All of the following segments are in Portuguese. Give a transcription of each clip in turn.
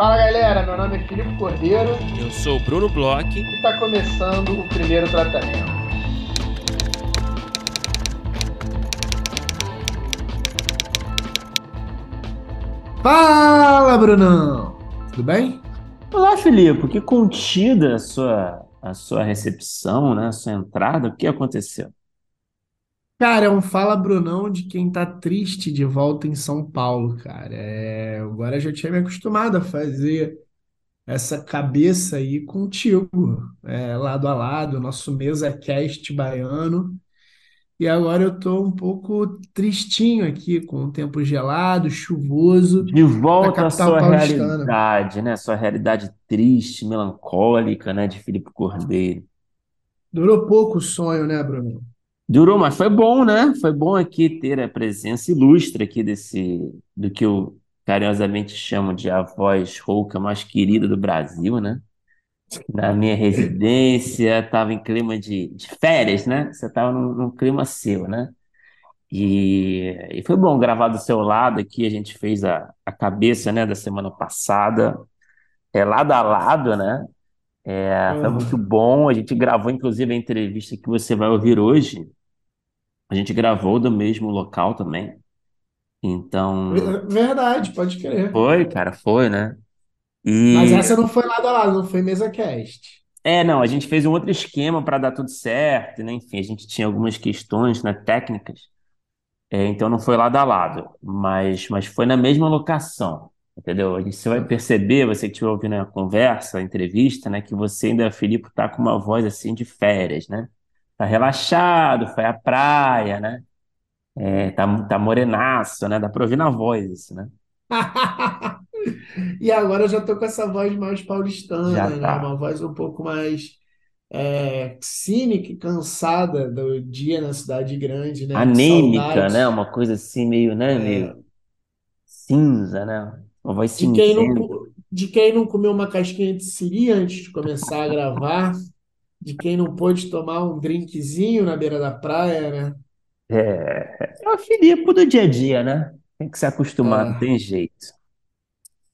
Fala galera, meu nome é Filipe Cordeiro. Eu sou o Bruno Bloch. E está começando o primeiro tratamento. Fala, Brunão! Tudo bem? Olá, Filipe. Que contida a sua, a sua recepção, né? a sua entrada. O que aconteceu? Cara, é um fala Brunão de quem tá triste de volta em São Paulo, cara. É, agora eu já tinha me acostumado a fazer essa cabeça aí contigo, é, lado a lado, nosso mesa cast baiano. E agora eu tô um pouco tristinho aqui, com o tempo gelado, chuvoso, De na volta à capital sua paulistana. realidade, né? Sua realidade triste, melancólica, né? De Filipe Cordeiro. Durou pouco o sonho, né, Bruno? Durou, mas foi bom, né? Foi bom aqui ter a presença ilustre aqui desse, do que eu carinhosamente chamo de a voz rouca mais querida do Brasil, né? Na minha residência, estava em clima de, de férias, né? Você estava num, num clima seu, né? E, e foi bom gravar do seu lado aqui. A gente fez a, a cabeça, né, da semana passada, é lado a lado, né? É, foi muito Aham. bom. A gente gravou, inclusive, a entrevista que você vai ouvir hoje. A gente gravou do mesmo local também. Então, Ver- Verdade, pode crer. foi, cara, foi, né? Mas E essa não foi lado a lado, não foi mesa cast. é, não, a gente fez um outro esquema para dar tudo certo, né? Enfim, a gente tinha algumas questões, né, técnicas. É, então não foi lado a lado, mas, mas foi na mesma locação, entendeu? A gente, você vai perceber, você que estiver ouvindo a conversa, a entrevista, né, que você ainda, Felipe, tá com uma voz assim de férias, né? Tá relaxado, foi à praia, né? É, tá, tá morenaço, né? Dá pra ouvir na voz isso, né? E agora eu já tô com essa voz mais Já paulistana, né? tá. Uma voz um pouco mais é, cínica e cansada do dia na cidade grande, né? Anêmica, né? Uma coisa assim meio, né? Meio cinza, né? Uma voz De quem não, cinzenta. de quem não comeu uma casquinha de siri antes de começar a gravar, de quem não pôde tomar um drinkzinho na beira da praia, né? É, é o Filipe do dia a dia, né? Tem que se acostumar, não Ah, tem jeito.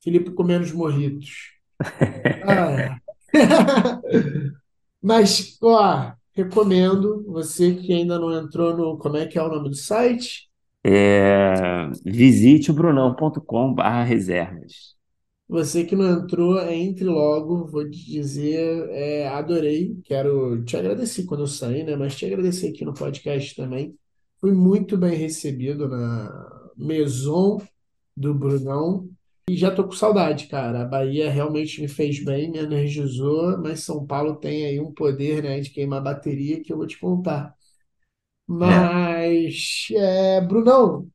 Felipe comendo os morritos. Ah, é. Mas, ó, recomendo, você que ainda não entrou no, como é que é o nome do site? É, visite o brunão.com/barra reservas. Você que não entrou, entre logo, vou te dizer, é, adorei, quero te agradecer quando eu saí, né? Mas te agradecer aqui no podcast também. Fui muito bem recebido na Maison do Brunão. E já tô com saudade, cara. A Bahia realmente me fez bem, me energizou, mas São Paulo tem aí um poder, né, de queimar bateria que eu vou te contar. É, Mas, é, Brunão,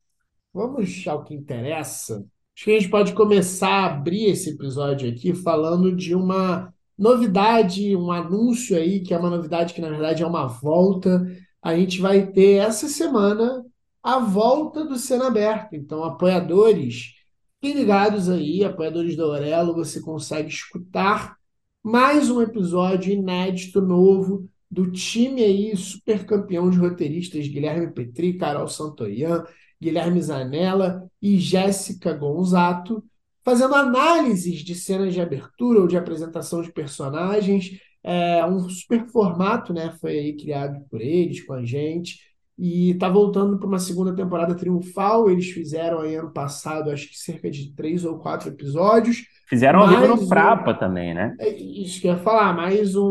vamos ao que interessa. Acho que a gente pode começar a abrir esse episódio aqui falando de uma novidade, um anúncio aí, que é uma novidade que na verdade é uma volta. A gente vai ter essa semana a volta do Cena Aberto. Então, apoiadores, fiquem ligados aí, apoiadores da Aurelo, você consegue escutar mais um episódio inédito novo do time aí super campeão de roteiristas Guilherme Petri, Carol Santoyan, Guilherme Zanella e Jéssica Gonzato, fazendo análises de cenas de abertura ou de apresentação de personagens. É um super formato, né? Foi aí criado por eles, com a gente. E tá voltando para uma segunda temporada triunfal. Eles fizeram aí ano passado, acho que cerca de três ou quatro episódios. fizeram ao vivo no Mais um, Frapa também, né? é isso que eu ia falar, mais um-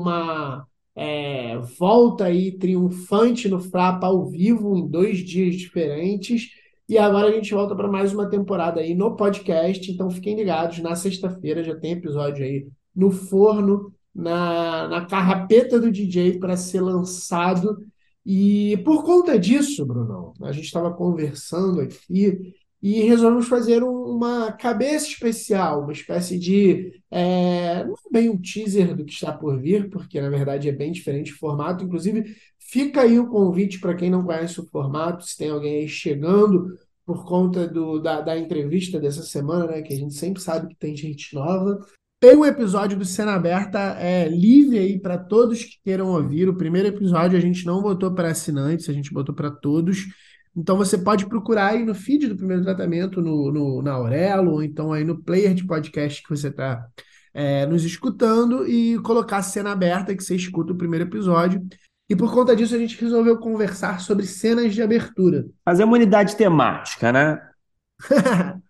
uma é, volta aí triunfante no Frapa ao vivo em dois dias diferentes. E agora a gente volta para mais uma temporada aí no podcast. Então fiquem ligados, na sexta-feira já tem episódio aí no forno, na, na carrapeta do DJ para ser lançado. E por conta disso, Brunão, a gente estava conversando aqui e resolvemos fazer um- uma cabeça especial, uma espécie de é, não é bem um teaser do que está por vir, porque na verdade é bem diferente o formato. Inclusive, fica aí o convite para quem não conhece o formato, se tem alguém aí chegando por conta do, da, da entrevista dessa semana, né? Que a gente sempre sabe que tem gente nova. Tem um episódio do Cena Aberta é, livre aí para todos que queiram ouvir. O primeiro episódio a gente não botou para assinantes, a gente botou para todos. Então você pode procurar aí no feed do primeiro tratamento, no, no na Aurelo, ou então aí no player de podcast que você está é, nos escutando e colocar a cena aberta que você escuta o primeiro episódio. E por conta disso a gente resolveu conversar sobre cenas de abertura. Fazer uma unidade temática, né?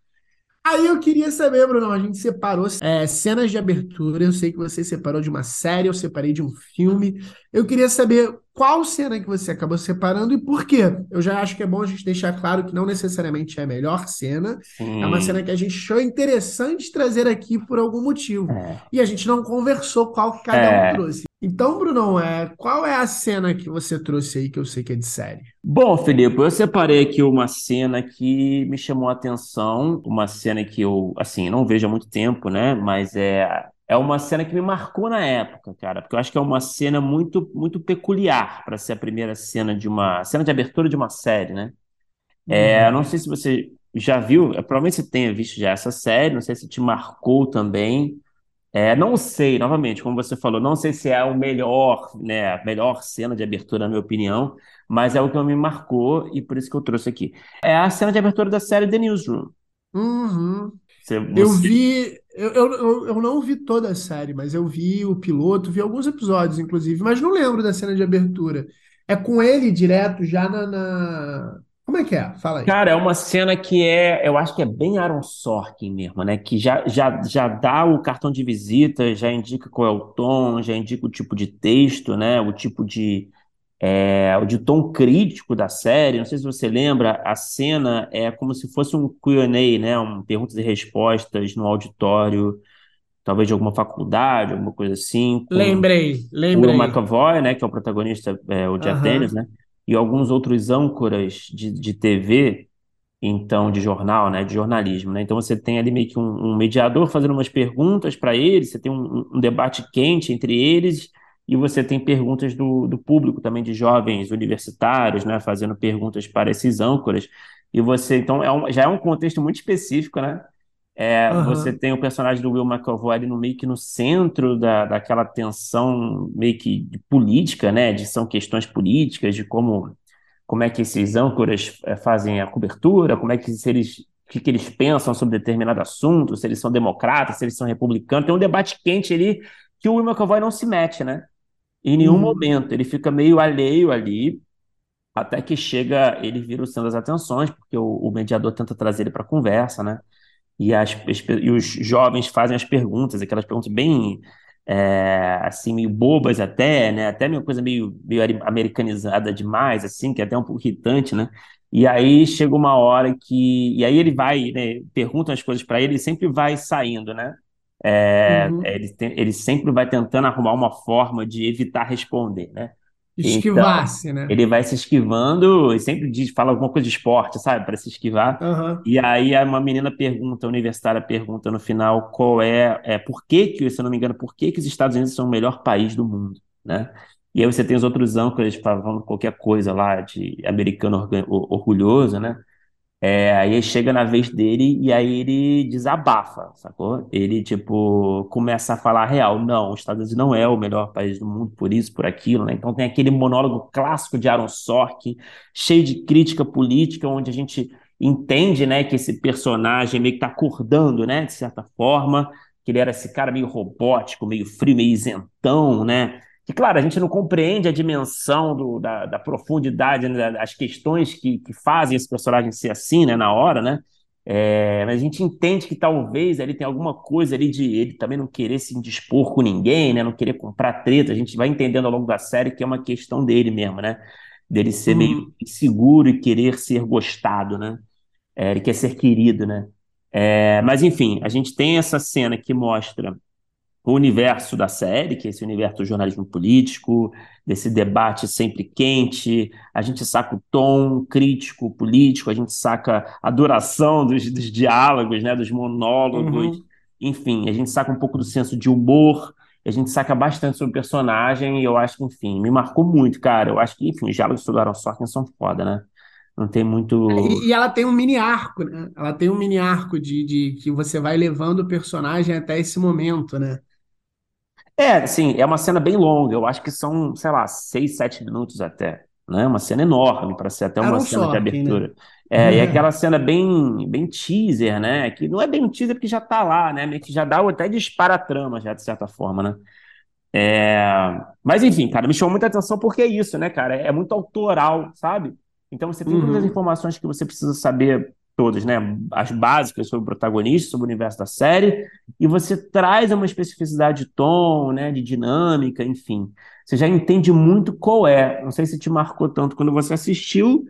Aí eu queria saber, Bruno, a gente separou é, cenas de abertura. Eu sei que você separou de uma série, eu separei de um filme. Eu queria saber qual cena que você acabou separando e por quê. Eu já acho que é bom a gente deixar claro que não necessariamente é a melhor cena. Sim. É uma cena que a gente achou interessante trazer aqui por algum motivo. É. E a gente não conversou qual que cada É. um trouxe. Então, Brunão, é, qual é a cena que você trouxe aí que eu sei que é de série? Bom, Felipe, eu separei aqui uma cena que me chamou a atenção, uma cena que eu, assim, não vejo há muito tempo, né? Mas é, é uma cena que me marcou na época, cara, porque eu acho que é uma cena muito, muito peculiar para ser a primeira cena de uma, cena de abertura de uma série, né? É, eu não sei se você já viu, é, provavelmente você tenha visto já essa série, não sei se te marcou também. É, não sei, novamente, como você falou, não sei se é o melhor, né, a melhor cena de abertura, na minha opinião, mas é o que me marcou e por isso que eu trouxe aqui. É a cena de abertura da série The Newsroom. Uhum. Você, Eu você- vi. Eu, eu, eu, eu não vi toda a série, mas eu vi o piloto, vi alguns episódios, inclusive, mas não lembro da cena de abertura. É com ele direto já na, na- Como é que é? Fala aí. Cara, é uma cena que é, eu acho que é bem Aaron Sorkin mesmo, né? Que já, já, já dá o cartão de visita, já indica qual é o tom, já indica o tipo de texto, né? O tipo de, é, o de tom crítico da série. Não sei se você lembra, a cena é como se fosse um Q&A, né? Um perguntas e respostas no auditório, talvez de alguma faculdade, alguma coisa assim, com Lembrei, o lembrei. McAvoy, né, que é o protagonista, é, o Jack Aham. Daniels, né, e alguns outros âncoras de, de TV, então, de jornal, né, de jornalismo, né, então você tem ali meio que um, um mediador fazendo umas perguntas para eles, você tem um, um debate quente entre eles, e você tem perguntas do, do público também, de jovens universitários, né, fazendo perguntas para esses âncoras, e você, então, é um, já é um contexto muito específico, né, é, você tem o personagem do Will McAvoy ali no meio que no centro da, daquela tensão meio que de política, né? De são questões políticas, de como, como é que esses âncoras eh, fazem a cobertura, como é que se eles, o que, eles pensam sobre determinado assunto, se eles são democratas, se eles são republicanos. Tem um debate quente ali que o Will McAvoy não se mete, né? Em nenhum Uhum. momento. Ele fica meio alheio ali, até que chega, ele vira o centro das atenções, porque o, o mediador tenta trazer ele para conversa, né? E, as, e os jovens fazem as perguntas, aquelas perguntas bem, é, assim, meio bobas até, né? Até meio coisa meio, meio americanizada demais, assim, que é até um pouco irritante, né? E aí chega uma hora que... E aí ele vai, né? Perguntam as coisas para ele e sempre vai saindo, né? É, Uhum. ele, tem- ele sempre vai tentando arrumar uma forma de evitar responder, né? Então, Esquivasse, né? ele vai se esquivando e sempre diz, fala alguma coisa de esporte, sabe? Para se esquivar. Aham. E aí uma menina pergunta, a universitária pergunta no final qual é, é por que que, se eu não me engano, por que que os Estados Unidos são o melhor país do mundo, né? E aí você tem os outros âncoras falando qualquer coisa lá de americano orgulhoso, né? É, aí chega na vez dele e aí ele desabafa, sacou? Ele, tipo, começa a falar real. Não, os Estados Unidos não é o melhor país do mundo por isso, por aquilo, né? Então tem aquele monólogo clássico de Aaron Sorkin, cheio de crítica política, onde a gente entende, né, que esse personagem meio que tá acordando, né, de certa forma, que ele era esse cara meio robótico, meio frio, meio isentão, né? Que, claro, a gente não compreende a dimensão do, da, da profundidade, né, das questões que, que fazem esse personagem ser assim, né, na hora, né? É, mas a gente entende que talvez ele tem alguma coisa ali de ele também não querer se indispor com ninguém, né? Não querer comprar treta. A gente vai entendendo ao longo da série que é uma questão dele mesmo, né? Dele ser meio Uhum. inseguro e querer ser gostado, né? É, ele quer ser querido, né? É, mas enfim, a gente tem essa cena que mostra o universo da série, que é esse universo do jornalismo político, desse debate sempre quente, a gente saca o tom crítico político, a gente saca a duração dos, dos diálogos, né, dos monólogos, Uhum. enfim, a gente saca um pouco do senso de humor, a gente saca bastante sobre o personagem, e eu acho que, enfim, me marcou muito, cara. Eu acho que, enfim, os diálogos do Aaron Sorkin são foda, né? Não tem muito. E, e ela tem um mini arco, né? Ela tem um mini arco de, de que você vai levando o personagem até esse momento, né? É, assim, é uma cena bem longa, eu acho que são, sei lá, seis, sete minutos até. né? Uma cena enorme para ser até uma um cena de né? abertura. É, e aquela cena bem, bem teaser, né? Que não é bem um teaser porque já tá lá, né? Meio que já dá até dispara a trama, já, de certa forma, né? É, Mas enfim, cara, me chamou muita atenção porque é isso, né, cara? É muito autoral, sabe? Então você tem todas as Uhum. informações que você precisa saber, todas, né? As básicas sobre o protagonista, sobre o universo da série, e você traz uma especificidade de tom, né? De dinâmica, enfim. Você já entende muito qual é. Não sei se te marcou tanto quando você assistiu,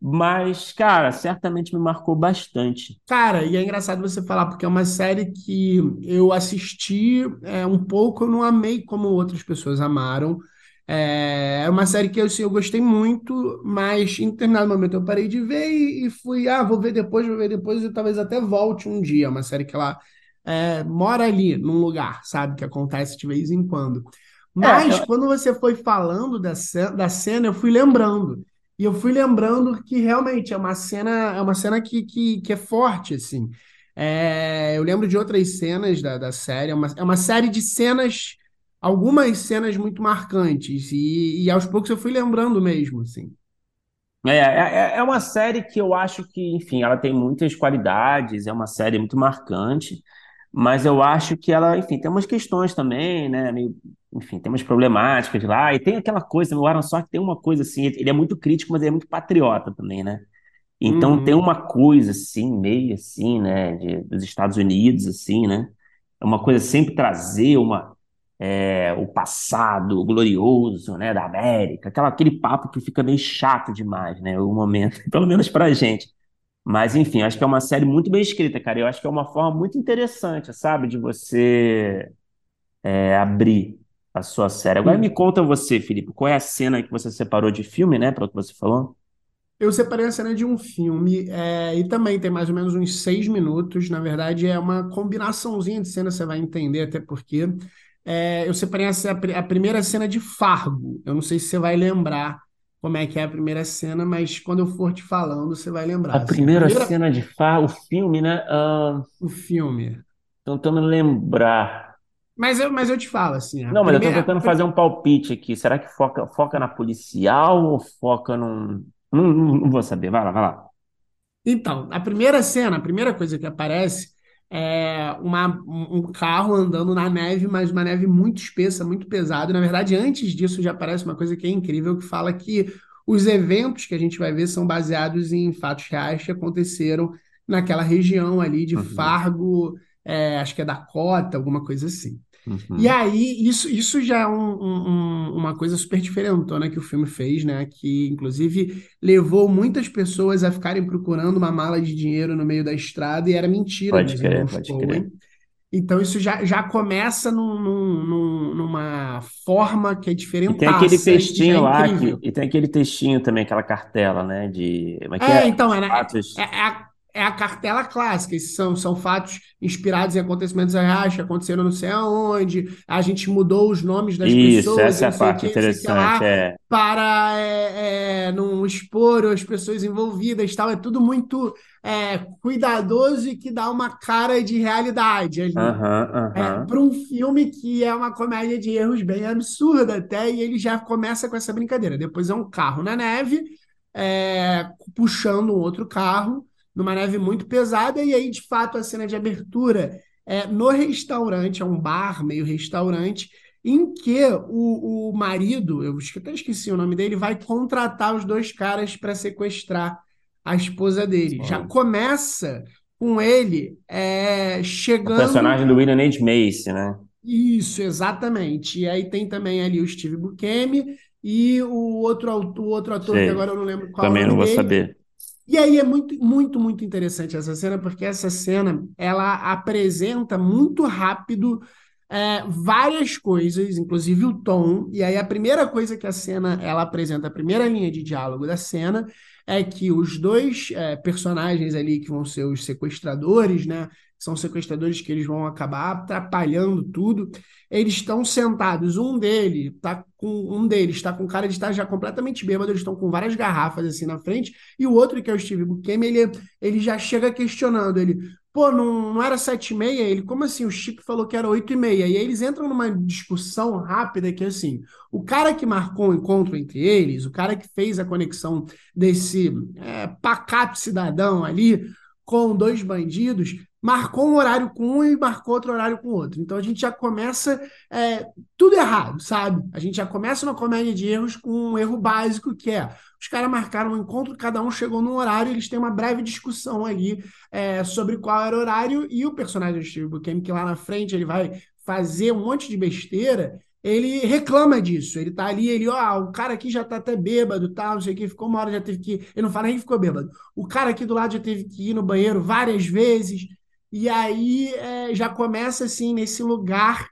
mas, cara, certamente me marcou bastante. Cara, e é engraçado você falar, porque é uma série que eu assisti é, um pouco, eu não amei como outras pessoas amaram. É, é uma série que eu, assim, eu gostei muito, mas em determinado momento eu parei de ver e, e fui, ah, vou ver depois, vou ver depois, e talvez até volte um dia. É uma série que ela é, mora ali, num lugar, sabe, que acontece de vez em quando. É, Mas eu- quando você foi falando da, da cena, eu fui lembrando. E eu fui lembrando que realmente é uma cena, é uma cena que, que, que é forte, assim. É, eu lembro de outras cenas da, da série, é uma, é uma série de cenas, algumas cenas muito marcantes, e, e aos poucos eu fui lembrando mesmo, assim. É, é, é uma série que eu acho que, enfim, ela tem muitas qualidades, é uma série muito marcante, mas eu acho que ela, enfim, tem umas questões também, né? meio- enfim, tem umas problemáticas lá, e tem aquela coisa, o Aaron Sorkin tem uma coisa assim, ele é muito crítico, mas ele é muito patriota também, né? Então tem Uhum. uma coisa assim, meio assim, né, de- dos Estados Unidos, assim, né? É uma coisa sempre trazer uma, é, o passado glorioso, né, da América, aquela, aquele papo que fica meio chato demais, né, o momento, pelo menos pra gente. Mas enfim, acho que é uma série muito bem escrita, cara. Eu acho que é uma forma muito interessante, sabe, de você é, abrir a sua série. Agora me conta você, Felipe, qual é a cena que você separou de filme, né, pelo que você falou? Eu separei a cena de um filme, é, e também tem mais ou menos uns seis minutos. Na verdade, é uma combinaçãozinha de cenas, você vai entender até porque. É, eu separei essa, a primeira cena de Fargo. Eu não sei se você vai lembrar como é que é a primeira cena, mas quando eu for te falando, você vai A lembrar. Assim, a primeira primeira, cena de Far, o filme, né? Ah, o filme. tentando lembrar. Mas eu, mas eu te falo, assim, a Não, mas eu tô tentando fazer um palpite aqui. Será que foca, foca na policial ou foca num. Não, não, não vou saber. Vai lá, vai lá. Então, a primeira cena, a primeira coisa que aparece é uma, um carro andando na neve, mas uma neve muito espessa, muito pesada. Na verdade, antes disso já aparece uma coisa que é incrível, que fala que os eventos que a gente vai ver são baseados em fatos reais que aconteceram naquela região ali de Uhum, Fargo, é, acho que é Dakota, alguma coisa assim. E uhum. aí, isso, isso já é um- um- um- uma coisa super diferentona que o filme fez, né? Que, inclusive, levou muitas pessoas a ficarem procurando uma mala de dinheiro no meio da estrada e era mentira Pode crer, pode crer. Então, isso já, já começa num- num- num- numa forma que é E tem aquele e é textinho lá que, e tem aquele textinho também, aquela cartela, né? De. É É, é? então, Os é, é, é a, é a cartela clássica. Esses são, são fatos inspirados em acontecimentos reais que aconteceram não sei aonde. A gente mudou os nomes das Isso, pessoas essa é a parte que, interessante. lá, É. para é, é, não expor as pessoas envolvidas, tal. É tudo muito é, cuidadoso e que dá uma cara de realidade ali. Aham, É, para um filme que é uma comédia de erros bem absurda até, e ele já começa com essa brincadeira. Depois é um carro na neve, é, puxando um outro carro, numa neve muito pesada, e aí, de fato, a cena de abertura é no restaurante, é um bar, meio restaurante, em que o, o marido, eu até esqueci o nome dele, vai contratar os dois caras para sequestrar a esposa dele. Já Sim. começa com ele é, O chegando personagem do William H. Macy, né? isso, exatamente. E aí tem também ali o Steve Buscemi e o outro, o outro ator que Sei. agora eu não lembro qual é o Também não nome vou dele. saber. E aí é muito, muito, muito interessante essa cena, porque essa cena ela apresenta muito rápido é, várias coisas, inclusive o tom. E aí a primeira coisa que a cena ela apresenta, a primeira linha de diálogo da cena, é que os dois é, personagens ali que vão ser os sequestradores, né? São sequestradores que eles vão acabar atrapalhando tudo. Eles estão sentados, um dele tá com um deles está com cara de estar já completamente bêbado, eles estão com várias garrafas assim na frente, e o outro, que é o Steve Buscemi, ele, ele já chega questionando ele. pô, não, não era sete e meia? Ele, como assim? O Chip falou que era oito e meia. E aí eles entram numa discussão rápida que, assim, o cara que marcou o encontro entre eles, o cara que fez a conexão desse é, pacato cidadão ali com dois bandidos, marcou um horário com um e marcou outro horário com outro. Então a gente já começa é, tudo errado, sabe? A gente já começa uma comédia de erros com um erro básico que é os caras marcaram um encontro, cada um chegou num horário, eles têm uma breve discussão ali é, sobre qual era o horário, e o personagem do Steve Buscemi, que lá na frente ele vai fazer um monte de besteira, ele reclama disso. Ele tá ali, ele, ó, o cara aqui já tá até bêbado, tal, não sei o que, ficou uma hora, já teve que. Ele não fala nem que ficou bêbado. O cara aqui do lado já teve que ir no banheiro várias vezes. E aí é, já começa assim nesse lugar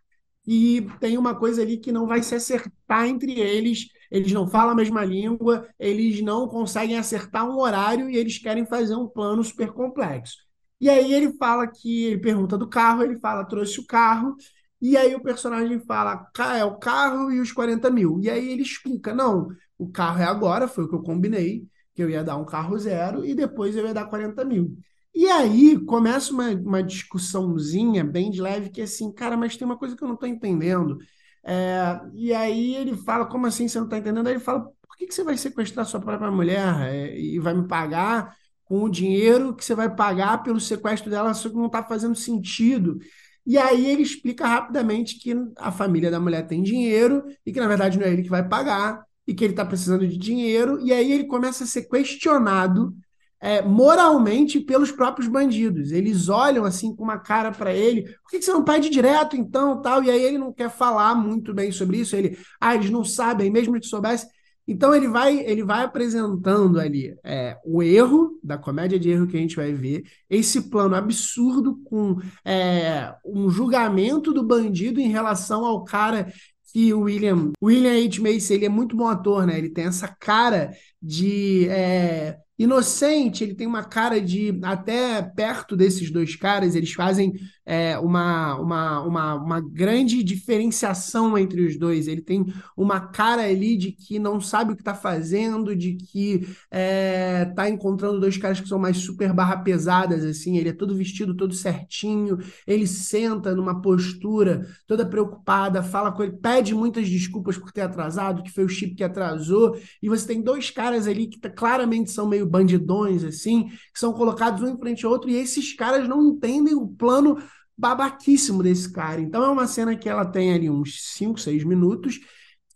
e tem uma coisa ali que não vai se acertar entre eles. Eles não falam a mesma língua, eles não conseguem acertar um horário e eles querem fazer um plano super complexo. E aí ele fala que ele pergunta do carro, ele fala trouxe o carro e aí o personagem fala é o carro e os 40 mil. E aí ele explica não, o carro é agora, foi o que eu combinei que eu ia dar um carro zero e depois eu ia dar 40 mil. E aí começa uma, uma discussãozinha bem de leve, que é assim, cara, mas tem uma coisa que eu não estou entendendo. É, e aí ele fala, como assim você não está entendendo? Aí ele fala, por que, que você vai sequestrar sua própria mulher é, e vai me pagar com o dinheiro que você vai pagar pelo sequestro dela, só que não está fazendo sentido. E aí ele explica rapidamente que a família da mulher tem dinheiro e que, na verdade, não é ele que vai pagar e que ele está precisando de dinheiro. E aí ele começa a ser questionado é, moralmente pelos próprios bandidos. Eles olham assim com uma cara para ele, por que, que você não pede direto então, tal? E aí ele não quer falar muito bem sobre isso. Ele, ah, eles não sabem, mesmo que soubesse. Então ele vai, ele vai apresentando ali é, o erro da comédia de erro que a gente vai ver, esse plano absurdo com é, um julgamento do bandido em relação ao cara que o William, William H. Macy, ele é muito bom ator, né? Ele tem essa cara de é, inocente, ele tem uma cara de até perto desses dois caras, eles fazem é, uma, uma, uma, uma grande diferenciação entre os dois. Ele tem uma cara ali de que não sabe o que está fazendo, de que está é, tá encontrando dois caras que são mais super barra pesadas, assim. Ele é todo vestido, todo certinho, ele senta numa postura toda preocupada, fala com ele, pede muitas desculpas por ter atrasado, que foi o chip que atrasou, e você tem dois caras ali que claramente são meio bandidões, assim, que são colocados um em frente ao outro, e esses caras não entendem o plano babaquíssimo desse cara. Então é uma cena que ela tem ali uns 5, 6 minutos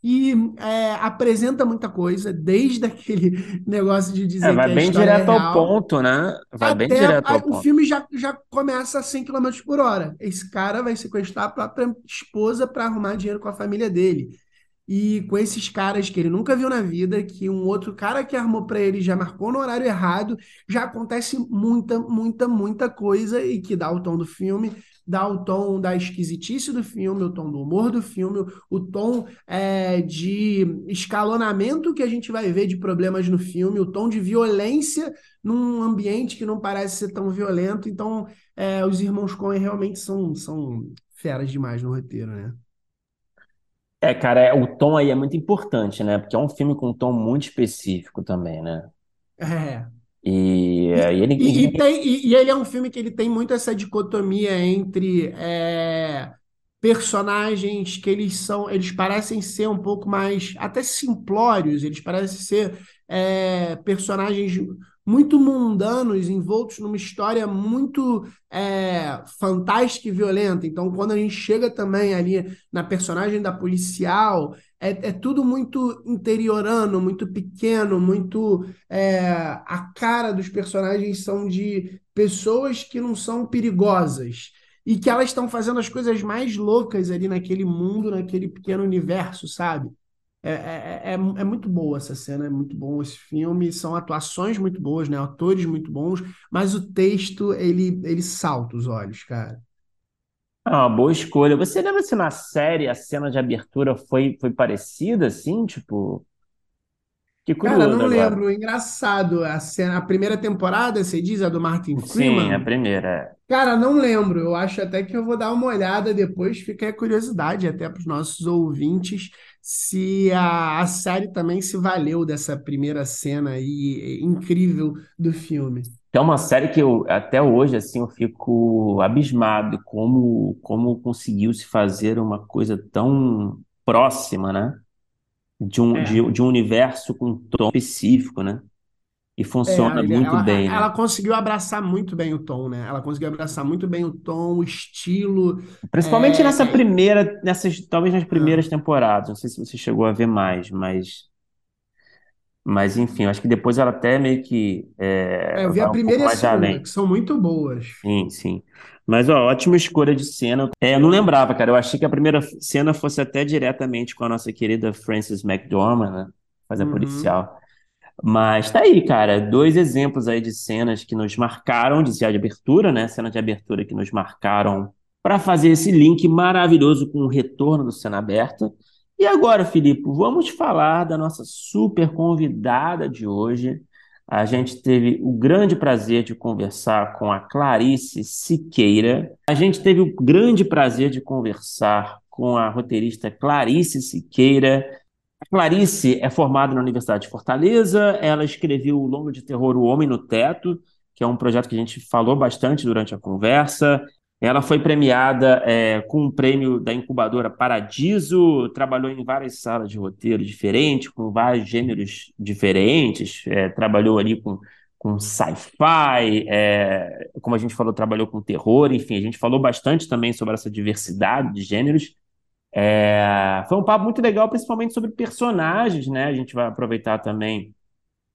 e é, apresenta muita coisa, desde aquele negócio de dizer é, vai que bem é direto ao real, ponto, né? Vai bem até direto a- ao o ponto. filme já, já começa a 100 km por hora. Esse cara vai sequestrar a própria esposa para arrumar dinheiro com a família dele. E com esses caras que ele nunca viu na vida, que um outro cara que armou para ele já marcou no horário errado, já acontece muita, muita, muita coisa e que dá o tom do filme, dá o tom da esquisitice do filme, o tom do humor do filme, o tom é, de escalonamento que a gente vai ver de problemas no filme, o tom de violência num ambiente que não parece ser tão violento. Então, é, os irmãos Coen realmente são, são feras demais no roteiro, né? É, cara, é- o tom aí é muito importante, né? Porque é um filme com um tom muito específico também, né? É. E, aí ele, e, e tem, e, e ele é um filme que ele tem muito essa dicotomia entre é, personagens que eles são, eles parecem ser um pouco mais até simplórios, eles parecem ser é, personagens muito mundanos, envoltos numa história muito é, fantástica e violenta. Então, quando a gente chega também ali na personagem da policial, é, é tudo muito interiorano, muito pequeno, muito é, a cara dos personagens são de pessoas que não são perigosas e que elas estão fazendo as coisas mais loucas ali naquele mundo, naquele pequeno universo, sabe? É, é, é, é muito boa essa cena, é muito bom esse filme, são atuações muito boas, né? Atores muito bons, mas o texto, ele, ele salta os olhos, cara. é uma boa escolha. Você lembra se na série a cena de abertura foi, foi parecida, assim? Tipo, que Cara, curioso não agora. lembro, engraçado, a cena, a primeira temporada, você diz, a do Martin Sim, a Freeman, primeira. é. Cara, não lembro. Eu acho até que eu vou dar uma olhada depois. Fica a curiosidade até para os nossos ouvintes se a, a série também se valeu dessa primeira cena aí incrível do filme. É uma série que eu, até hoje, assim, eu fico abismado como, como conseguiu se fazer uma coisa tão próxima, né? De um, de, É, de um universo com um tom específico, né? E é, funciona ele- muito ela, bem, né? ela conseguiu abraçar muito bem o tom, né? Ela conseguiu abraçar muito bem o tom, o estilo. Principalmente nessa É, é, primeira, nessas, talvez nas primeiras é. temporadas. Não sei se você chegou a ver mais, mas, mas enfim, acho que depois ela até meio que é, É, eu vi a um primeira e a segunda, além. que são muito boas. Sim, sim. Mas, ó, ótima escolha de cena. É, eu não lembrava, cara. Eu achei que a primeira cena fosse até diretamente com a nossa querida Frances McDormand, né? Faz a Uhum. policial. Mas tá aí, cara. Dois exemplos aí de cenas que nos marcaram, de de abertura, né? Cena de abertura que nos marcaram para fazer esse link maravilhoso com o retorno do Cena Aberta. E agora, Filipe, vamos falar da nossa super convidada de hoje. A gente teve o grande prazer de conversar com a Clarice Siqueira. A gente teve o grande prazer de conversar com a roteirista Clarice Siqueira. Clarice é formada na Universidade de Fortaleza. Ela escreveu o longo de terror O Homem no Teto, que é um projeto que a gente falou bastante durante a conversa. Ela foi premiada é, com um prêmio da incubadora Paradiso, trabalhou em várias salas de roteiro diferentes, com vários gêneros diferentes, é, trabalhou ali com, com sci-fi, é, como a gente falou, trabalhou com terror, enfim, a gente falou bastante também sobre essa diversidade de gêneros. É, foi um papo muito legal, principalmente sobre personagens, né? A gente vai aproveitar também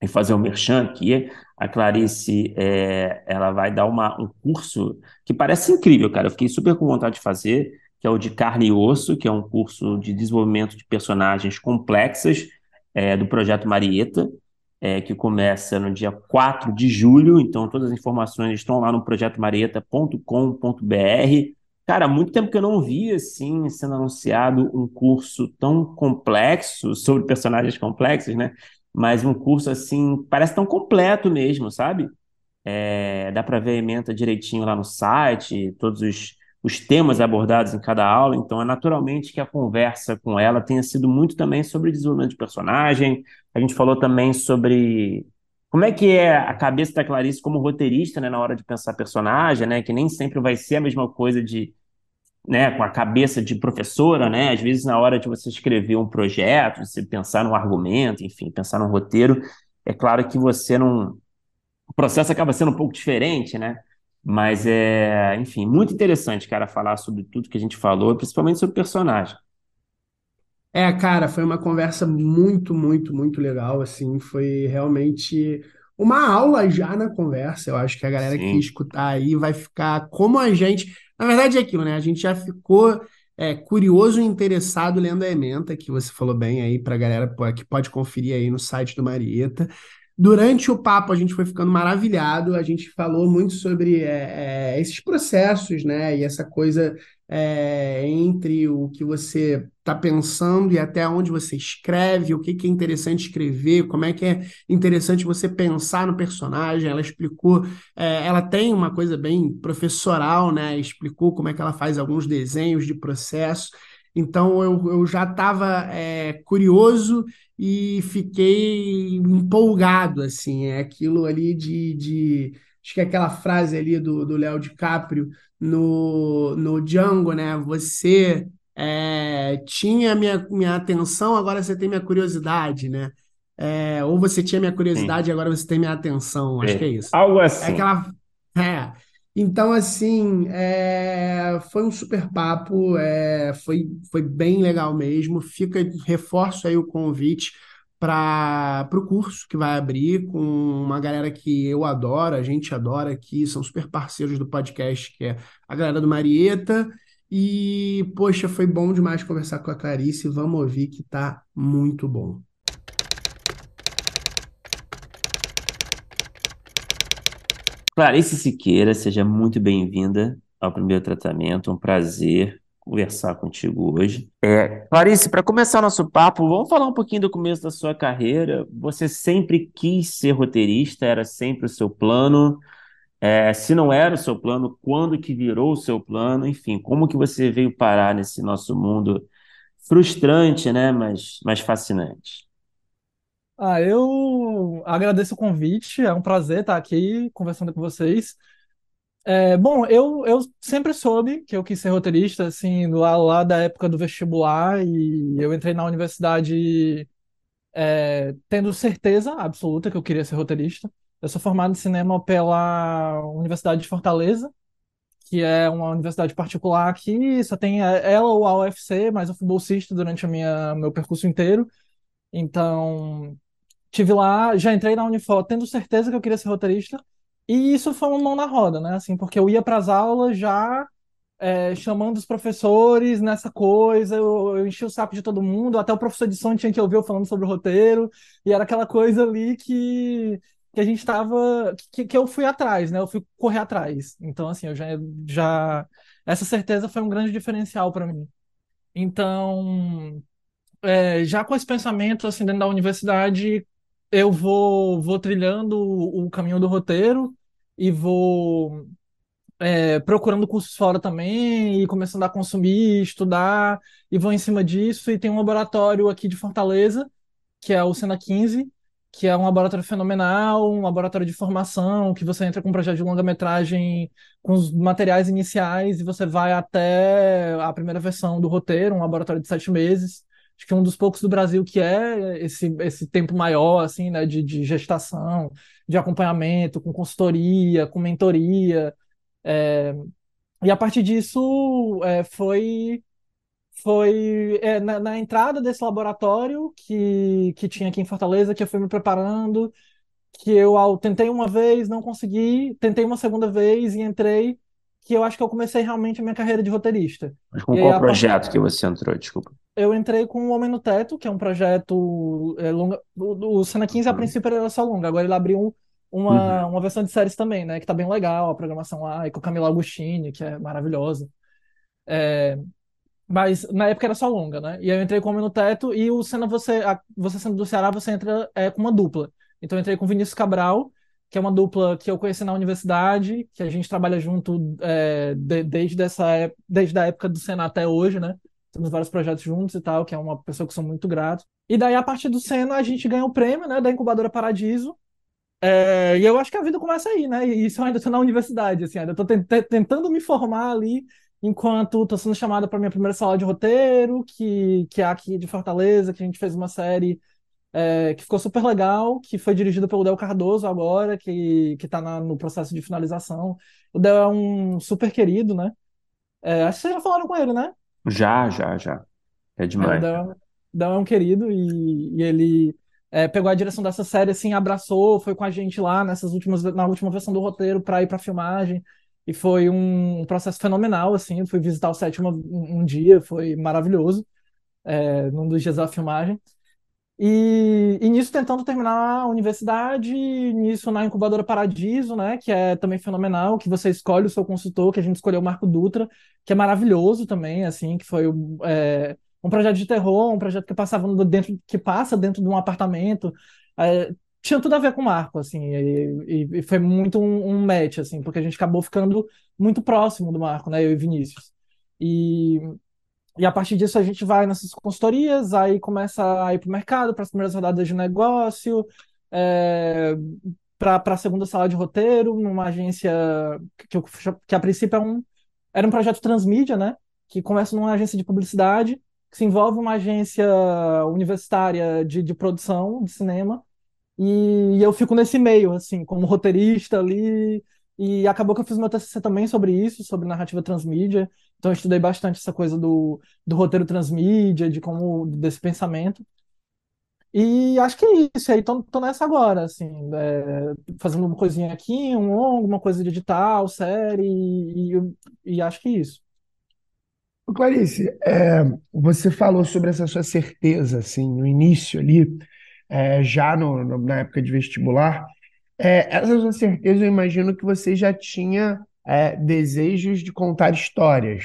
e fazer um merchan aqui. A Clarice, é, ela vai dar uma, um curso que parece incrível, cara. Eu fiquei super com vontade de fazer, que é o de Carne e Osso, que é um curso de desenvolvimento de personagens complexas é, do Projeto Marieta, é, que começa no dia 4 de julho. Então, todas as informações estão lá no projetomarieta.com.br. Cara, há muito tempo que eu não vi, assim, sendo anunciado um curso tão complexo sobre personagens complexos, né? Mas um curso, assim, parece tão completo mesmo, sabe? É, dá para ver a ementa direitinho lá no site, todos os, os temas abordados em cada aula. Então, é naturalmente que a conversa com ela tenha sido muito também sobre desenvolvimento de personagem. A gente falou também sobre como é que é a cabeça da Clarice como roteirista, né, na hora de pensar personagem, né? Que nem sempre vai ser a mesma coisa de né, com a cabeça de professora, né? Às vezes, na hora de você escrever um projeto, você pensar num argumento, enfim, pensar num roteiro, é claro que você não. O processo acaba sendo um pouco diferente, né? Mas é, enfim, muito interessante, cara, falar sobre tudo que a gente falou, principalmente sobre personagem. É, cara, foi uma conversa muito, muito, muito legal, assim, foi realmente uma aula já na conversa. Eu acho que a galera que Sim, escutar aí vai ficar como a gente. Na verdade é aquilo, né? A gente já ficou é, curioso e interessado lendo a ementa, que você falou bem aí pra galera pô, que pode conferir aí no site do Marieta. Durante o papo, a gente foi ficando maravilhado, a gente falou muito sobre é, é, esses processos, né? E essa coisa é, entre o que você está pensando e até onde você escreve, o que, que é interessante escrever, como é que é interessante você pensar no personagem. Ela explicou, é, ela tem uma coisa bem professoral, né? Explicou como é que ela faz alguns desenhos de processo. Então eu, eu já estava é, curioso e fiquei empolgado, assim, é aquilo ali de, de acho que é aquela frase ali do do Léo DiCaprio no, no Django, né? Você é, tinha minha, minha atenção, agora você tem minha curiosidade, né? É, ou você tinha minha sim. curiosidade, agora você tem minha atenção. Acho que é É, isso. algo É assim. aquela. É. Então, assim, é, foi um super papo, é, foi, foi bem legal mesmo. Fica, reforço aí o convite para o curso que vai abrir com uma galera que eu adoro, a gente adora aqui, são super parceiros do podcast, que é a galera do Marieta. E, poxa, foi bom demais conversar com a Clarice. Vamos ouvir que tá muito bom. Clarice Siqueira, seja muito bem-vinda ao primeiro tratamento. Um prazer conversar contigo hoje. É, Clarice, para começar nosso papo, vamos falar um pouquinho do começo da sua carreira. Você sempre quis ser roteirista, era sempre o seu plano. É, se não era o seu plano, quando que virou o seu plano? Enfim, como que você veio parar nesse nosso mundo frustrante, né, mas, mas fascinante? Ah, eu agradeço o convite, é um prazer estar aqui conversando com vocês. É, bom, eu, eu sempre soube que eu quis ser roteirista, assim, lá, lá da época do vestibular, e eu entrei na universidade é, tendo certeza absoluta que eu queria ser roteirista. Eu sou formado em cinema pela Universidade de Fortaleza, que é uma universidade particular aqui, só tem ela ou a UFC, mas eu fui bolsista durante a minha, meu percurso inteiro. Então, tive lá, já entrei na Unifor tendo certeza que eu queria ser roteirista, e isso foi uma mão na roda, né? Assim, porque eu ia para as aulas já é, chamando os professores nessa coisa, eu, eu enchi o saco de todo mundo, até o professor de som tinha que ouvir eu falando sobre o roteiro, e era aquela coisa ali que, que a gente estava, que, que eu fui atrás, né? Eu fui correr atrás. Então, assim, eu já, já essa certeza foi um grande diferencial para mim. Então, é, já com esse pensamento, assim, dentro da universidade, eu vou, vou trilhando o, o caminho do roteiro e vou é, procurando cursos fora também e começando a consumir, estudar, e vou em cima disso. E tem um laboratório aqui de Fortaleza, que é o Sena 15, que é um laboratório fenomenal, um laboratório de formação, que você entra com um projeto de longa-metragem com os materiais iniciais e você vai até a primeira versão do roteiro, um laboratório de sete meses. Acho que é um dos poucos do Brasil que é esse, esse tempo maior, assim, né, de, de gestação, de acompanhamento, com consultoria, com mentoria. É, e a partir disso é, foi foi é, na, na, entrada desse laboratório que, que tinha aqui em Fortaleza que eu fui me preparando que eu ao, tentei uma vez não consegui tentei uma segunda vez e entrei que eu acho que eu comecei realmente a minha carreira de roteirista. Mas com e qual projeto part... que você entrou? Desculpa eu entrei com o Homem no Teto que é um projeto é, longa o, o Cena 15 a uhum. princípio era só longa agora ele abriu um uma, uhum. uma versão de séries também, né? Que tá bem legal, a programação lá, e com Camila Agostini, que é maravilhosa. É, mas na época era só longa, né? E aí eu entrei com Homem no Teto e o Cena Você, a, você sendo do Ceará, você entra é, com uma dupla. Então eu entrei com Vinícius Cabral, que é uma dupla que eu conheci na universidade, que a gente trabalha junto é, de, desde, essa, desde a época do Senna até hoje, né? Temos vários projetos juntos e tal, que é uma pessoa que sou muito grato. E daí, a partir do Senna, a gente ganha o prêmio, né, da Incubadora Paradiso, é, e eu acho que a vida começa aí, né? E isso eu ainda estou na universidade, assim, ainda estou tentando me formar ali enquanto estou sendo chamada para minha primeira sala de roteiro, que, que é aqui de Fortaleza, que a gente fez uma série é, que ficou super legal, que foi dirigida pelo Del Cardoso agora, que, que está no processo de finalização. O Del é um super querido, né? É, acho que vocês já falaram com ele, né? Já, já, já. É demais. É, o Del, Del é um querido e, e ele é, pegou a direção dessa série, assim, abraçou, foi com a gente lá nessas últimas, na última versão do roteiro para ir para filmagem. E foi um processo fenomenal, assim. Eu fui visitar o set uma, um, um dia, foi maravilhoso, é, num dos dias da filmagem. E, e, nisso tentando terminar a universidade, nisso na incubadora Paradiso, né, que é também fenomenal, que você escolhe o seu consultor, que a gente escolheu o Marco Dutra, que é maravilhoso também, assim, que foi é, um projeto de terror, um projeto que passava dentro, que passa dentro de um apartamento. É, tinha tudo a ver com o Marco, assim, e, e foi muito um, um, match, assim, porque a gente acabou ficando muito próximo do Marco, né, eu e Vinícius. E, e a partir disso a gente vai nessas consultorias, aí começa a ir para o mercado, para as primeiras rodadas de negócio, é, para a segunda sala de roteiro, numa agência que, eu, que a princípio é um, era um projeto transmídia, né, que começa numa agência de publicidade, que se envolve uma agência universitária de, de produção de cinema, e eu fico nesse meio, assim, como roteirista ali, e acabou que eu fiz meu TCC também sobre isso, sobre narrativa transmídia, então eu estudei bastante essa coisa do, do roteiro transmídia, de como, desse pensamento, e acho que é isso, aí tô, tô nessa agora, assim, é, fazendo uma coisinha aqui, um longo, uma coisa de edital, série, e, e, e acho que é isso. Clarice, é, você falou sobre essa sua certeza, assim, no início ali, é, já no, no, na época de vestibular. É, essa sua certeza, eu imagino que você já tinha é, desejos de contar histórias.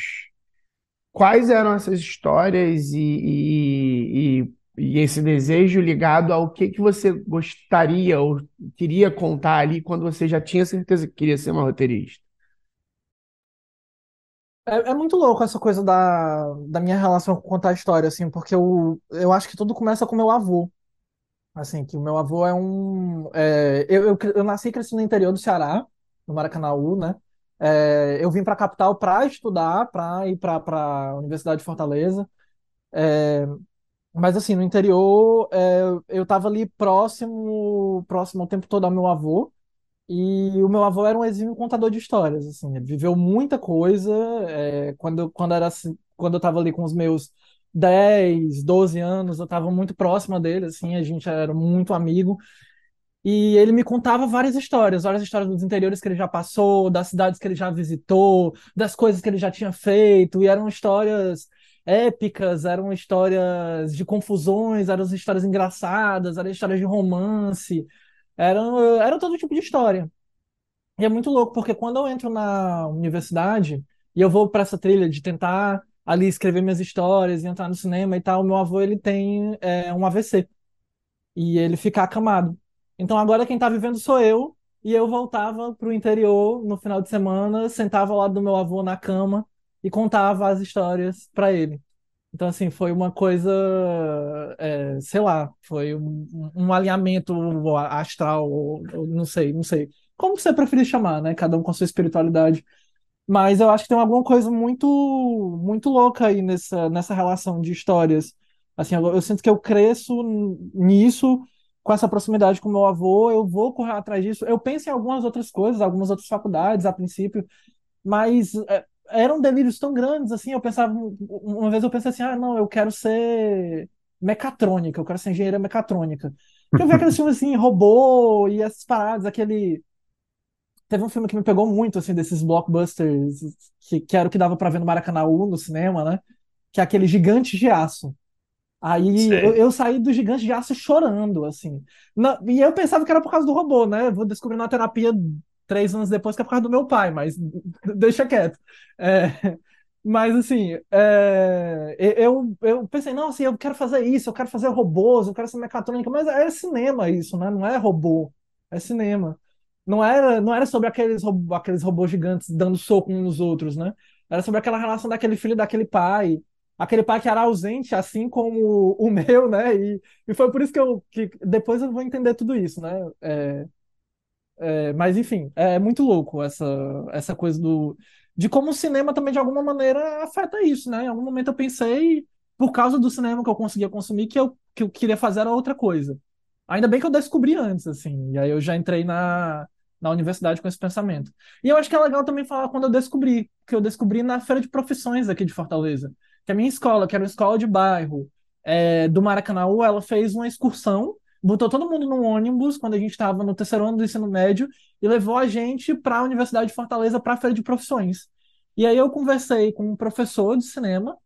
Quais eram essas histórias e, e, e, e esse desejo ligado ao que, que você gostaria ou queria contar ali quando você já tinha certeza que queria ser uma roteirista? É, é muito louco essa coisa da, da minha relação com contar história, assim, porque eu, eu acho que tudo começa com meu avô. Assim, que o meu avô é um. é, eu, eu, eu nasci e cresci no interior do Ceará, no Maracanaú, né? É, eu vim para a capital para estudar, para ir para a Universidade de Fortaleza. Mas, assim, no interior, é, eu estava ali próximo, próximo o tempo todo ao meu avô. E o meu avô era um exímio contador de histórias, assim, ele viveu muita coisa. é, quando, quando era, assim- quando eu estava ali com os meus 10 12 anos, eu estava muito próxima dele, assim, a gente era muito amigo. E ele me contava várias histórias, várias histórias dos interiores que ele já passou, das cidades que ele já visitou, das coisas que ele já tinha feito, e eram histórias épicas, eram histórias de confusões, eram histórias engraçadas, eram histórias de romance, eram, era todo tipo de história. E é muito louco, porque quando eu entro na universidade e eu vou para essa trilha de tentar ali escrever minhas histórias e entrar no cinema e tal, meu avô ele tem é, um AVC e ele fica acamado. Então agora quem tá vivendo sou eu, e eu voltava pro interior no final de semana, sentava ao lado do meu avô na cama e contava as histórias para ele. Então, assim, foi uma coisa, é, sei lá, foi um, um alinhamento astral, ou, ou não sei, não sei. Como você preferir chamar, né? Cada um com a sua espiritualidade. Mas eu acho que tem alguma coisa muito muito louca aí nessa, nessa relação de histórias. Assim, eu, eu sinto que eu cresço nisso, com essa proximidade com meu avô, eu vou correr atrás disso. Eu penso em algumas outras coisas, algumas outras faculdades a princípio, mas é, eram delírios tão grandes, assim, eu pensava, uma vez eu pensei assim, ah, não, eu quero ser mecatrônica, eu quero ser engenheira mecatrônica. Eu vi aqueles filmes assim, robô e essas paradas, aquele Teve um filme que me pegou muito, assim, desses blockbusters, que, que era o que dava pra ver no Maracanãú, no cinema, né? Que é aquele Gigante de Aço. Aí eu, eu saí do Gigante de Aço chorando, assim. Na- e eu pensava que era por causa do robô, né? Vou descobrir na terapia três anos depois que é por causa do meu pai, mas deixa quieto. É, mas, assim, é, eu, eu pensei, não, assim, eu quero fazer isso, eu quero fazer robôs, eu quero ser mecatrônica, mas é cinema isso, né? Não é robô, é cinema. Não era, não era sobre aqueles, aqueles robôs gigantes dando soco uns nos outros, né? Era sobre aquela relação daquele filho e daquele pai. Aquele pai que era ausente, assim como o meu, né? E, e foi por isso que eu que depois eu vou entender tudo isso, né? É, é, mas enfim, é muito louco essa, essa coisa do de como o cinema também de alguma maneira afeta isso, né? Em algum momento eu pensei, por causa do cinema que eu conseguia consumir, que eu, que eu queria fazer era outra coisa. Ainda bem que eu descobri antes, assim, e aí eu já entrei na, na universidade com esse pensamento. E eu acho que é legal também falar quando eu descobri, que eu descobri na Feira de Profissões aqui de Fortaleza, que a minha escola, que era uma escola de bairro, é, do Maracanaú, ela fez uma excursão, botou todo mundo num ônibus quando a gente estava no terceiro ano do ensino médio e levou a gente para a Universidade de Fortaleza para a Feira de Profissões. E aí eu conversei com um professor de cinema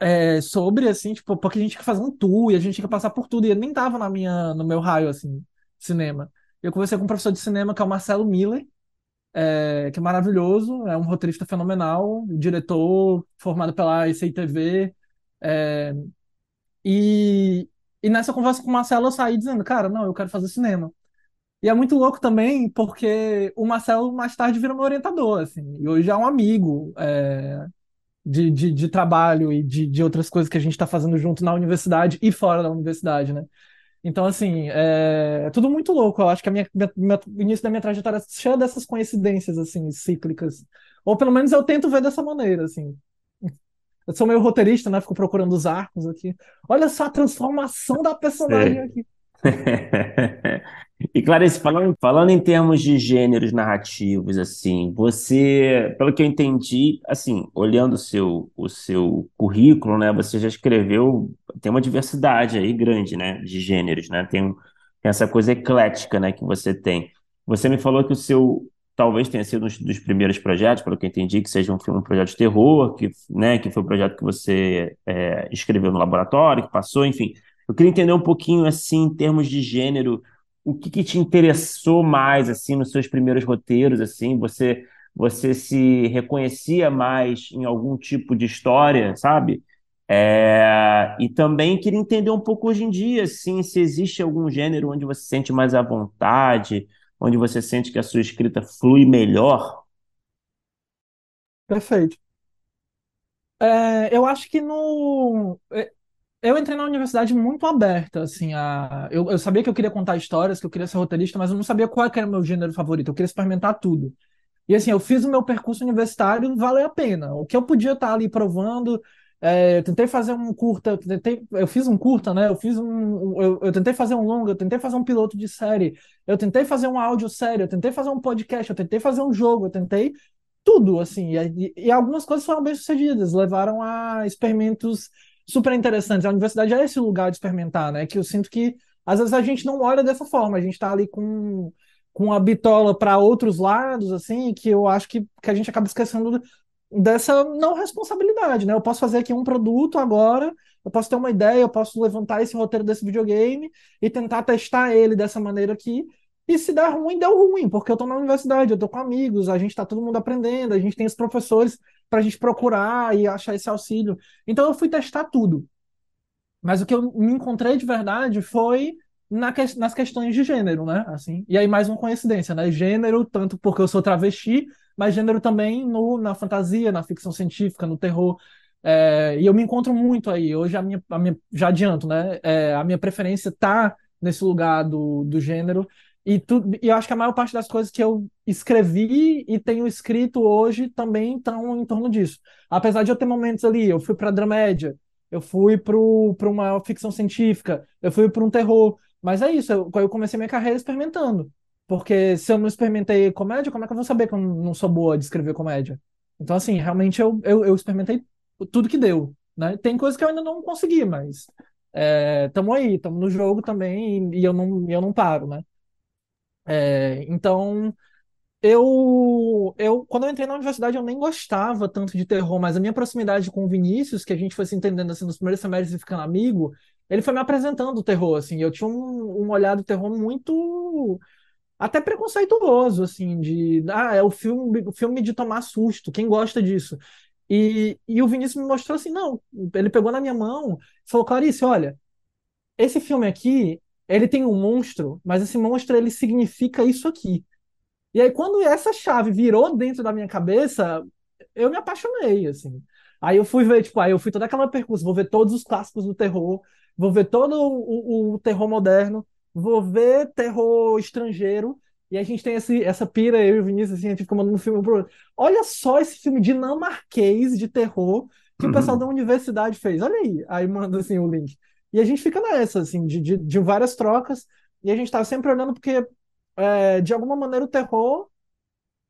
é, sobre, assim, tipo, porque a gente tinha fazer um tour e a gente tinha passar por tudo, e ele nem tava na minha, no meu raio, assim, cinema. Eu conversei com um professor de cinema que é o Marcelo Miller, é, que é maravilhoso, é um roteirista fenomenal, diretor formado pela ICITV, é, e, e nessa conversa com o Marcelo eu saí dizendo, cara, não, eu quero fazer cinema. E é muito louco também, porque o Marcelo mais tarde virou meu orientador, assim, e hoje é um amigo, é, de, de, de trabalho e de, de outras coisas que a gente está fazendo junto na universidade e fora da universidade, né? Então, assim, é, é tudo muito louco. Eu acho que a minha, minha- minha- o início da minha trajetória é cheio dessas coincidências, assim, cíclicas. Ou pelo menos eu tento ver dessa maneira, assim. Eu sou meio roteirista, né? Fico procurando os arcos aqui. Olha só a transformação da personagem aqui. E Clarice, falando, falando em termos de gêneros narrativos, assim, você, pelo que eu entendi, assim, olhando o seu, o seu currículo, né, você já escreveu, tem uma diversidade aí grande, né, de gêneros, né, tem, um- tem essa coisa eclética, né, que você tem. Você me falou que o seu, talvez tenha sido um dos primeiros projetos, pelo que eu entendi, que seja um filme, um projeto de terror, que, né, que foi o projeto que você é, escreveu no laboratório, que passou, enfim. Eu queria entender um pouquinho, assim, em termos de gênero, o que que te interessou mais assim nos seus primeiros roteiros assim você você se reconhecia mais em algum tipo de história sabe É, e também queria entender um pouco hoje em dia assim se existe algum gênero onde você se sente mais à vontade onde você sente que a sua escrita flui melhor Perfeito. É, eu acho que no. Eu entrei na universidade muito aberta, assim, a... eu, eu sabia que eu queria contar histórias, que eu queria ser roteirista, mas eu não sabia qual era o meu gênero favorito, eu queria experimentar tudo. E assim, eu fiz o meu percurso universitário, valeu a pena. O que eu podia estar ali provando, é, eu tentei fazer um curta, eu, tentei, eu fiz um curta, né? Eu fiz um, eu, eu, tentei fazer um longa, eu tentei fazer um piloto de série, eu tentei fazer um áudio sério, eu tentei fazer um podcast, eu tentei fazer um jogo, eu tentei tudo, assim. E, e algumas coisas foram bem sucedidas, levaram a experimentos super interessantes. A universidade é esse lugar de experimentar, né? Que eu sinto que às vezes a gente não olha dessa forma, a gente está ali com, com a bitola para outros lados, assim, que eu acho que, que a gente acaba esquecendo dessa não responsabilidade, né? Eu posso fazer aqui um produto agora, eu posso ter uma ideia, eu posso levantar esse roteiro desse videogame e tentar testar ele dessa maneira aqui. E se der ruim, deu ruim, porque eu estou na universidade, eu estou com amigos, a gente está todo mundo aprendendo, a gente tem os professores para a gente procurar e achar esse auxílio. Então eu fui testar tudo. Mas o que eu me encontrei de verdade foi na que, nas questões de gênero, né? Assim, e aí mais uma coincidência, né? Gênero, tanto porque eu sou travesti, mas gênero também no, na fantasia, na ficção científica, no terror. É, e eu me encontro muito aí. Hoje a minha, a minha já adianto, né? É, a minha preferência tá nesse lugar do, do gênero. E, tu, eu acho que a maior parte das coisas que eu escrevi e tenho escrito hoje também estão em torno disso. Apesar de eu ter momentos ali, eu fui para dramédia, eu fui para uma ficção científica, eu fui para um terror. Mas é isso, eu, eu comecei minha carreira experimentando. Porque se eu não experimentei comédia, como é que eu vou saber que eu não sou boa de escrever comédia? Então, assim, realmente eu, eu, eu experimentei tudo que deu. Né? Tem coisas que eu ainda não consegui, mas estamos é, aí, estamos no jogo também e, e, eu, não, eu não paro, né? É, então, eu, eu, quando eu entrei na universidade, eu nem gostava tanto de terror, mas a minha proximidade com o Vinícius, que a gente foi se entendendo assim nos primeiros semestres e ficando amigo, ele foi me apresentando o terror, assim, eu tinha um, um olhar do terror muito até preconceituoso, assim, de ah, é o filme, o filme de tomar susto, quem gosta disso? E, e o Vinícius me mostrou assim, não, ele pegou na minha mão falou, Clarice, olha, esse filme aqui ele tem um monstro, mas esse monstro ele significa isso aqui. E aí quando essa chave virou dentro da minha cabeça, eu me apaixonei, assim. Aí eu fui ver, tipo, aí eu fui toda aquela percurso, vou ver todos os clássicos do terror, vou ver todo o, o, o terror moderno, vou ver terror estrangeiro, e a gente tem esse, essa pira, eu e o Vinícius, assim, a gente fica mandando um filme pro Olha só esse filme dinamarquês de terror que uhum. o pessoal da universidade fez. Olha aí. Aí manda assim o link. E a gente fica nessa, assim, de, de, de várias trocas, e a gente tá sempre olhando porque, é, de alguma maneira, o terror,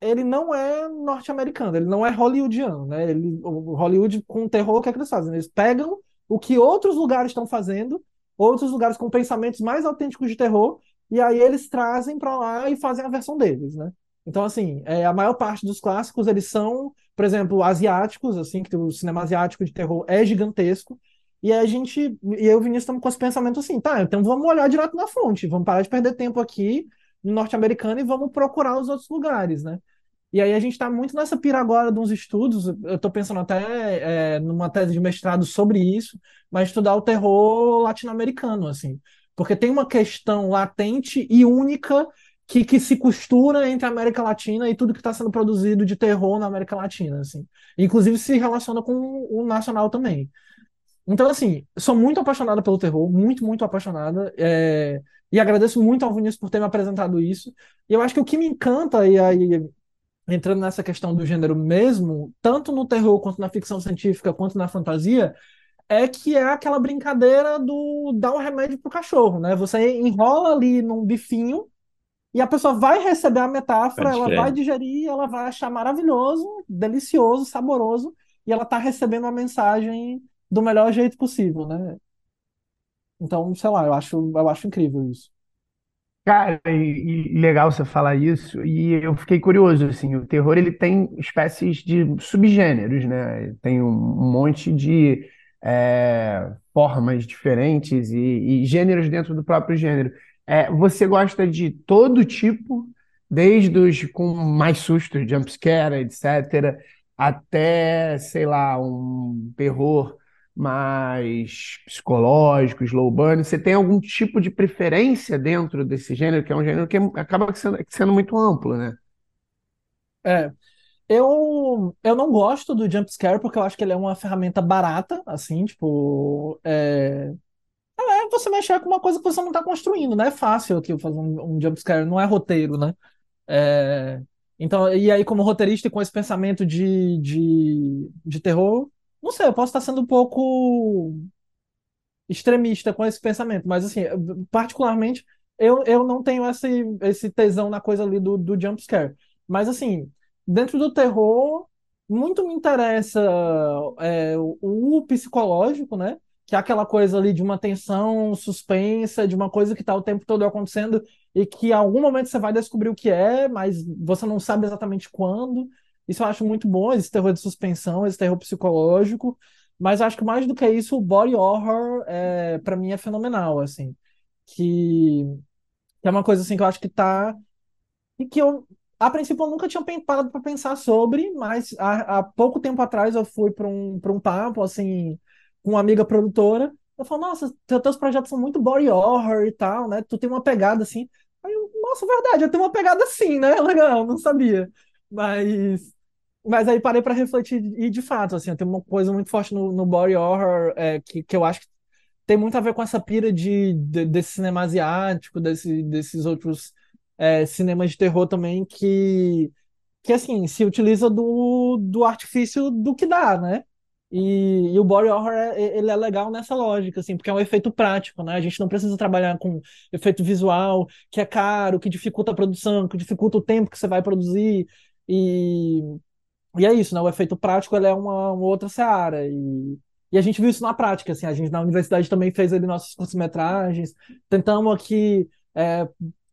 ele não é norte-americano, ele não é hollywoodiano, né? Ele, o Hollywood, com o terror, o que é que eles fazem? Eles pegam o que outros lugares estão fazendo, outros lugares com pensamentos mais autênticos de terror, e aí eles trazem para lá e fazem a versão deles, né? Então, assim, é, a maior parte dos clássicos, eles são, por exemplo, asiáticos, assim, que o cinema asiático de terror é gigantesco, e a gente, e eu e o Vinícius estamos com esse pensamento assim, tá, então vamos olhar direto na fonte, vamos parar de perder tempo aqui no norte-americano e vamos procurar os outros lugares, né? E aí a gente está muito nessa pira agora de uns estudos, eu estou pensando até é, numa tese de mestrado sobre isso, mas estudar o terror latino-americano, assim, porque tem uma questão latente e única que, que se costura entre a América Latina e tudo que está sendo produzido de terror na América Latina, assim. Inclusive se relaciona com o nacional também. Então, assim, sou muito apaixonada pelo terror, muito, muito apaixonada. É... E agradeço muito ao Vinícius por ter me apresentado isso. E eu acho que o que me encanta, e aí entrando nessa questão do gênero mesmo, tanto no terror quanto na ficção científica, quanto na fantasia, é que é aquela brincadeira do dar um remédio pro cachorro, né? Você enrola ali num bifinho e a pessoa vai receber a metáfora, ela vai digerir, ela vai achar maravilhoso, delicioso, saboroso, e ela tá recebendo uma mensagem do melhor jeito possível, né? Então, sei lá, eu acho, eu acho incrível isso. Cara, e, e legal você falar isso, e eu fiquei curioso, assim, o terror ele tem espécies de subgêneros, né? Tem um, monte de é, formas diferentes e, e, gêneros dentro do próprio gênero. É, você gosta de todo tipo, desde os com mais sustos, jumpscare, etc., até, sei lá, um terror mais psicológico, slow burn, você tem algum tipo de preferência dentro desse gênero, que é um gênero que acaba sendo, sendo muito amplo, né? É, Eu, eu não gosto do jump scare porque eu acho que ele é uma ferramenta barata, assim, tipo, é, é você mexer com uma coisa que você não está construindo, né? É fácil aqui fazer um, um jump scare, não é roteiro, né? É, então, e aí, como roteirista com esse pensamento de, de, de terror, não sei, eu posso estar sendo um pouco extremista com esse pensamento, mas assim, particularmente, eu, eu não tenho esse, esse tesão na coisa ali do, do jump scare. Mas assim, dentro do terror, muito me interessa é, o, o psicológico, né? Que é aquela coisa ali de uma tensão suspensa, de uma coisa que está o tempo todo acontecendo e que em algum momento você vai descobrir o que é, mas você não sabe exatamente quando. Isso eu acho muito bom, esse terror de suspensão, esse terror psicológico. Mas acho que mais do que isso, o body horror, é, para mim, é fenomenal, assim. Que, que é uma coisa assim que eu acho que tá. E que eu, a princípio, eu nunca tinha parado para pensar sobre, mas há, há, pouco tempo atrás eu fui para um, um papo, assim, com uma amiga produtora. Eu falo, nossa, teus projetos são muito body horror e tal, né? Tu tem uma pegada assim. Aí eu, nossa, verdade, eu tenho uma pegada assim, né? Legal, não sabia. Mas mas aí parei para refletir e de fato, assim, tem uma coisa muito forte no, no body horror é, que, que eu acho que tem muito a ver com essa pira de, de desse cinema asiático, desse, desses outros é, cinemas de terror também que que assim se utiliza do, do artifício do que dá, né? E, e, o body horror é, ele é legal nessa lógica, assim, porque é um efeito prático, né? A gente não precisa trabalhar com efeito visual, que é caro, que dificulta a produção, que dificulta o tempo que você vai produzir. E, e é isso, né? O efeito prático é uma, uma outra seara. E, e a gente viu isso na prática, assim. A gente na universidade também fez ali nossas curtas-metragens. Tentamos aqui é,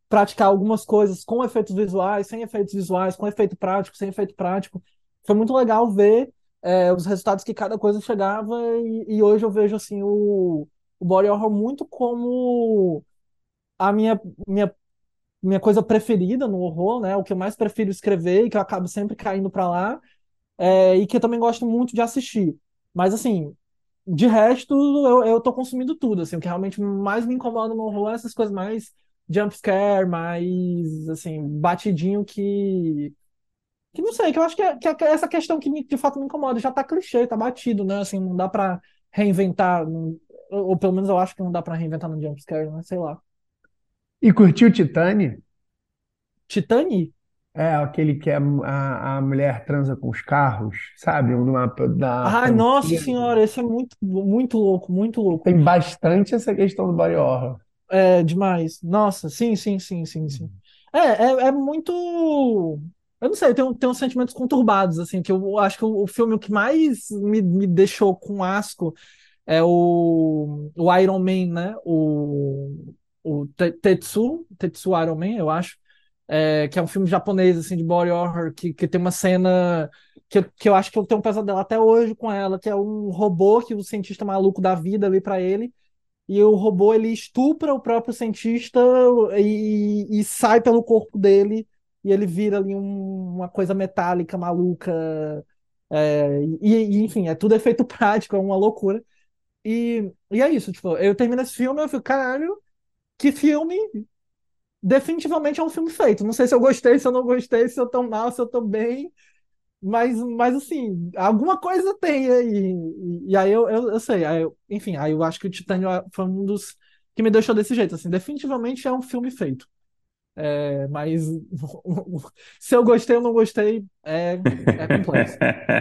praticar algumas coisas com efeitos visuais, sem efeitos visuais, com efeito prático, sem efeito prático. Foi muito legal ver é, os resultados que cada coisa chegava. E, e hoje eu vejo, assim, o, o body horror muito como a minha, minha minha coisa preferida no horror, né? O que eu mais prefiro escrever e que eu acabo sempre caindo para lá é, e que eu também gosto muito de assistir. Mas, assim, de resto, eu, eu tô consumindo tudo, assim, o que realmente mais me incomoda no horror é essas coisas mais jumpscare, mais, assim, batidinho que... Que não sei, que eu acho que, é, que é essa questão que me, de fato me incomoda já tá clichê, tá batido, né? Assim, não dá pra reinventar, não, ou pelo menos eu acho que não dá pra reinventar no jumpscare, né? Sei lá. E curtiu Titane? Titane? É, aquele que é a, a mulher transa com os carros, sabe? Uma, da Ai, nossa senhora, esse é muito, muito louco, muito louco. Tem bastante essa questão do body horror. É, demais. Nossa, sim, sim, sim, sim, sim. É, é, é muito. Eu não sei, eu tenho, tenho sentimentos conturbados, assim, que eu acho que o, o filme que mais me, me deixou com asco é o, o Iron Man, né? O, o Tetsu, Tetsu Iron Man, eu acho é, que é um filme japonês, assim, de body horror, que, que tem uma cena que, que eu acho que eu tenho um pesadelo até hoje com ela, que é um robô que o cientista maluco dá vida ali para ele, e o robô ele estupra o próprio cientista e, e sai pelo corpo dele, e ele vira ali um, uma coisa metálica, maluca, é, e, e, enfim, é tudo efeito prático, é uma loucura. E, e é isso, tipo, eu termino esse filme, eu fico, caralho, que filme definitivamente é um filme feito. Não sei se eu gostei, se eu não gostei, se eu tô mal, se eu tô bem. Mas, mas assim, alguma coisa tem aí. E, e aí eu, eu, eu sei. Aí eu, enfim, aí eu acho que o Titânio foi um dos que me deixou desse jeito. Assim, definitivamente é um filme feito. É, mas se eu gostei ou não gostei, é, é complexo.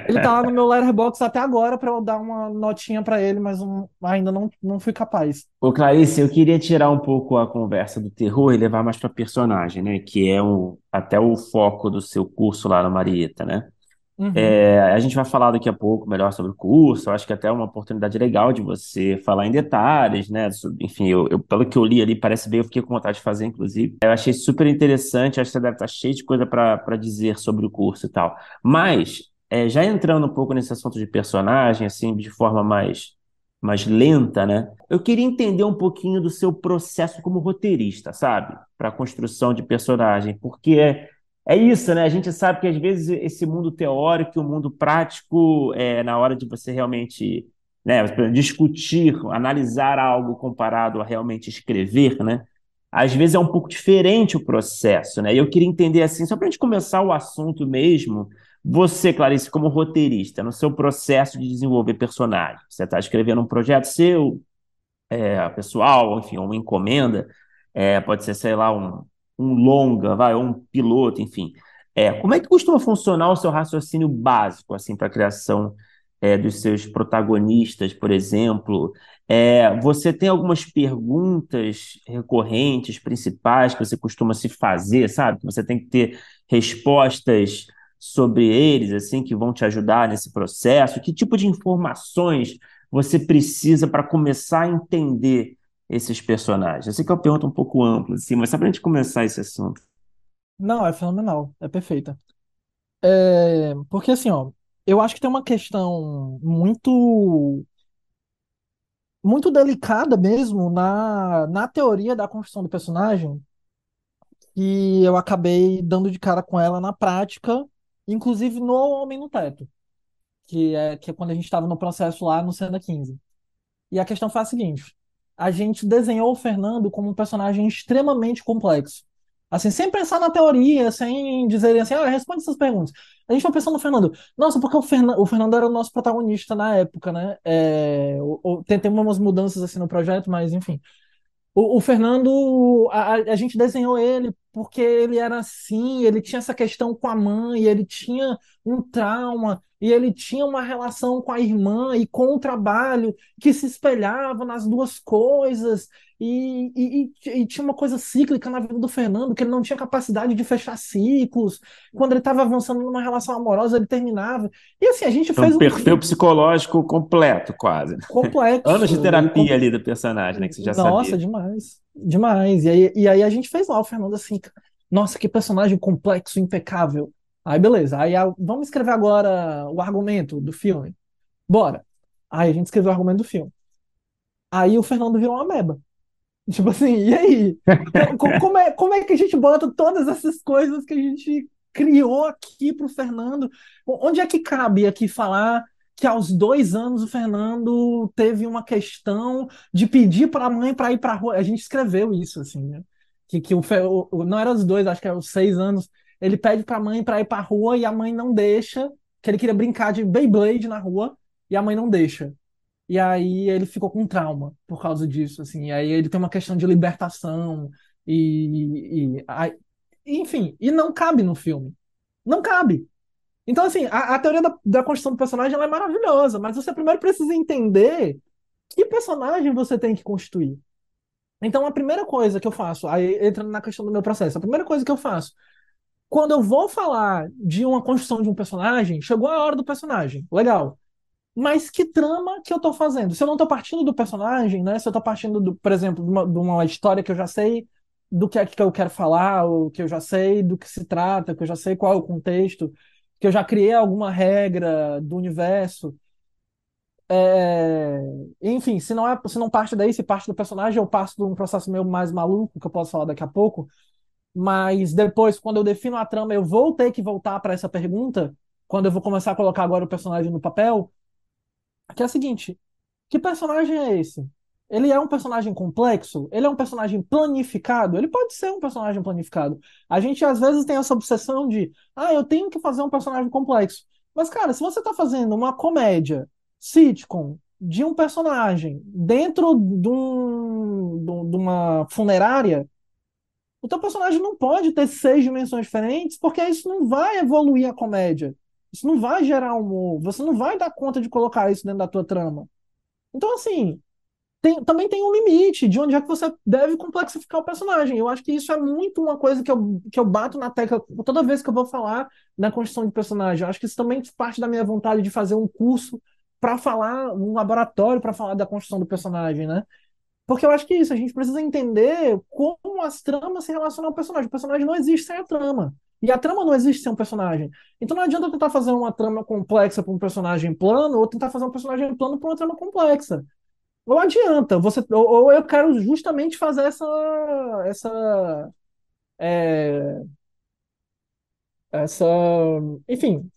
Ele tá lá no meu Letterboxd até agora para eu dar uma notinha para ele, mas um, ainda não, não fui capaz. Ô Clarice, eu queria tirar um pouco a conversa do terror e levar mais para personagem, né? Que é um, até o foco do seu curso lá na Marieta, né? Uhum. É, a gente vai falar daqui a pouco melhor sobre o curso. Eu acho que até é uma oportunidade legal de você falar em detalhes, né? Enfim, eu, eu, pelo que eu li ali, parece bem, eu fiquei com vontade de fazer, inclusive. Eu achei super interessante, acho que você deve estar cheio de coisa para dizer sobre o curso e tal. Mas, é, já entrando um pouco nesse assunto de personagem, assim, de forma mais, mais lenta, né? Eu queria entender um pouquinho do seu processo como roteirista, sabe? Para a construção de personagem, porque é isso, né? A gente sabe que às vezes esse mundo teórico e o mundo prático, é, na hora de você realmente né, discutir, analisar algo comparado a realmente escrever, né? Às vezes é um pouco diferente o processo, né? E eu queria entender assim, só para a gente começar o assunto mesmo, Você, Clarice, como roteirista, no seu processo de desenvolver personagem, você está escrevendo um projeto seu, é, pessoal, enfim, uma encomenda, é, pode ser, sei lá, um, um longa, vai, ou um piloto, enfim. É, como é que costuma funcionar o seu raciocínio básico, assim, para a criação é, dos seus protagonistas, por exemplo? É, você tem algumas perguntas recorrentes, principais, que você costuma se fazer, sabe? Que você tem que ter respostas sobre eles, assim, que vão te ajudar nesse processo? Que tipo de informações você precisa para começar a entender esses personagens? Eu sei que é uma pergunta um pouco ampla, assim, mas só para a gente começar esse assunto. Não, é fenomenal, é perfeita. É, porque assim, ó, eu acho que tem uma questão muito muito delicada mesmo na, na teoria da construção do personagem, que eu acabei dando de cara com ela na prática, inclusive no Homem no Teto, que é, que é quando a gente estava no processo lá no Cena 15. E a questão foi a seguinte: a gente desenhou o Fernando como um personagem extremamente complexo. Assim, sem pensar na teoria, sem dizer assim, ah, responde essas perguntas. A gente foi pensando no Fernando. Nossa, porque o, o Fernando era o nosso protagonista na época, né? É, o, o, tem, tem umas mudanças assim no projeto, mas enfim. O, o Fernando, a, a, gente desenhou ele porque ele era assim, ele tinha essa questão com a mãe, ele tinha um trauma, e ele tinha uma relação com a irmã e com o trabalho que se espelhava nas duas coisas, e, e, e, tinha uma coisa cíclica na vida do Fernando, que ele não tinha capacidade de fechar ciclos. Quando ele estava avançando numa relação amorosa, ele terminava. E assim, a gente então, fez um perfil psicológico completo, quase. Complexo. Anos de terapia com... ali do personagem, né? Que você já Nossa, sabia. demais. Demais. E aí, e aí a gente fez lá o Fernando assim, nossa, que personagem complexo, impecável. Aí beleza. Aí vamos escrever agora o argumento do filme. Bora. Aí a gente escreveu o argumento do filme. Aí o Fernando virou uma meba. Tipo assim, e aí? Como é, como é que a gente bota todas essas coisas que a gente criou aqui pro Fernando? Onde é que cabe aqui falar que aos dois anos o Fernando teve uma questão de pedir para a mãe para ir para rua? A gente escreveu isso, assim, né? Que, que o, o, não era os dois, acho que era os seis anos. Ele pede para a mãe para ir para rua e a mãe não deixa, que ele queria brincar de Beyblade na rua e a mãe não deixa. E aí ele ficou com trauma por causa disso, assim. E aí ele tem uma questão de libertação e, e enfim, e não cabe no filme. Não cabe. Então, assim, a, a teoria da, da, construção do personagem é maravilhosa, mas você primeiro precisa entender que personagem você tem que constituir. Então, a primeira coisa que eu faço, aí entrando na questão do meu processo, a primeira coisa que eu faço, quando eu vou falar de uma construção de um personagem, chegou a hora do personagem, legal. Mas que trama que eu tô fazendo? Se eu não tô partindo do personagem, né? Se eu tô partindo, do, por exemplo, de uma, de uma história que eu já sei do que é que eu quero falar, ou que eu já sei do que se trata, que eu já sei qual é o contexto, que eu já criei alguma regra do universo. É... Enfim, se não, é, se não parte daí, se parte do personagem, eu passo de um processo meio mais maluco, que eu posso falar daqui a pouco. Mas depois, quando eu defino a trama, eu vou ter que voltar para essa pergunta, quando eu vou começar a colocar agora o personagem no papel, que é a seguinte: que personagem é esse? Ele é um personagem complexo? Ele é um personagem planificado? Ele pode ser um personagem planificado. A gente às vezes tem essa obsessão de, ah, eu tenho que fazer um personagem complexo. Mas, cara, se você está fazendo uma comédia, sitcom, de um personagem dentro de, um, de uma funerária, o teu personagem não pode ter seis dimensões diferentes, porque isso não vai evoluir a comédia. Isso não vai gerar humor. Você não vai dar conta de colocar isso dentro da tua trama. Então, assim, tem, também tem um limite de onde é que você deve complexificar o personagem. Eu acho que isso é muito uma coisa que eu, que eu bato na tecla toda vez que eu vou falar na construção de personagem. Eu acho que isso também parte da minha vontade de fazer um curso para falar, um laboratório para falar da construção do personagem, né? Porque eu acho que é isso, a gente precisa entender como as tramas se relacionam ao personagem. O personagem não existe sem a trama. E a trama não existe sem um personagem. Então não adianta tentar fazer uma trama complexa para um personagem plano ou tentar fazer um personagem plano para uma trama complexa. Não adianta. Você, ou, ou, eu quero justamente fazer essa. essa é, essa. Enfim,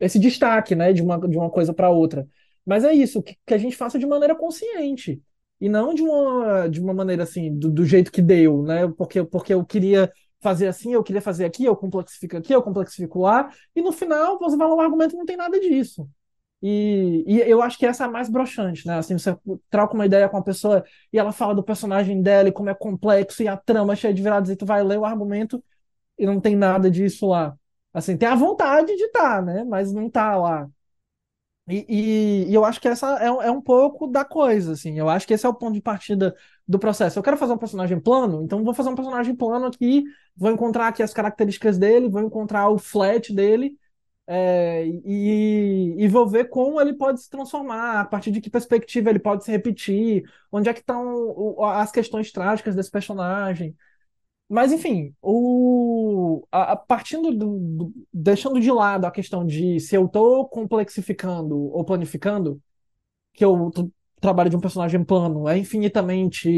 esse destaque né, de, uma, de uma coisa para outra. Mas é isso, que, que, a gente faça de maneira consciente. E não de uma, de uma maneira assim, do, do jeito que deu, né? Porque, porque eu queria fazer assim, eu queria fazer aqui, eu complexifico aqui, eu complexifico lá, e no final você vai no argumento não tem nada disso. E, e eu acho que essa é a mais broxante, né? Assim, você troca uma ideia com a pessoa e ela fala do personagem dela e como é complexo e a trama é cheia de viradas e tu vai ler o argumento e não tem nada disso lá. Assim, tem a vontade de estar, tá, né? Mas não tá lá. E, e, e, eu acho que essa é, é, um pouco da coisa, assim. Eu acho que esse é o ponto de partida do processo. Eu quero fazer um personagem plano, então vou fazer um personagem plano aqui, vou encontrar aqui as características dele, vou encontrar o flat dele, é, e, e vou ver como ele pode se transformar, a partir de que perspectiva ele pode se repetir, onde é que estão as questões trágicas desse personagem. Mas, enfim, o, a, a partindo do, do, deixando de lado a questão de se eu estou complexificando ou planificando, que eu trabalho de um personagem plano é infinitamente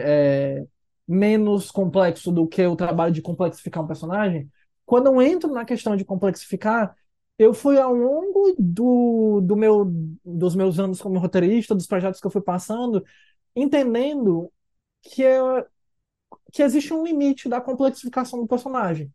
é, menos complexo do que o trabalho de complexificar um personagem, quando eu entro na questão de complexificar, eu fui ao longo do, do meu, dos meus anos como roteirista, dos projetos que eu fui passando, entendendo que, é, que existe um limite da complexificação do personagem.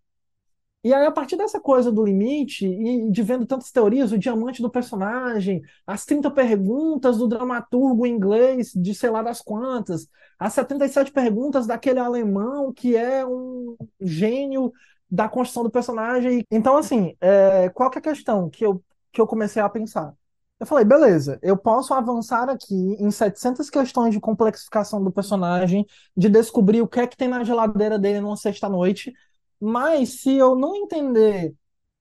E aí, a partir dessa coisa do limite, e de vendo tantas teorias, o diamante do personagem, as 30 perguntas do dramaturgo inglês de sei lá das quantas, as 77 perguntas daquele alemão que é um gênio da construção do personagem. Então, assim, é, qual é a questão que eu, que eu comecei a pensar? Eu falei, beleza, eu posso avançar aqui em 700 questões de complexificação do personagem, de descobrir o que é que tem na geladeira dele numa sexta-noite, mas se eu não entender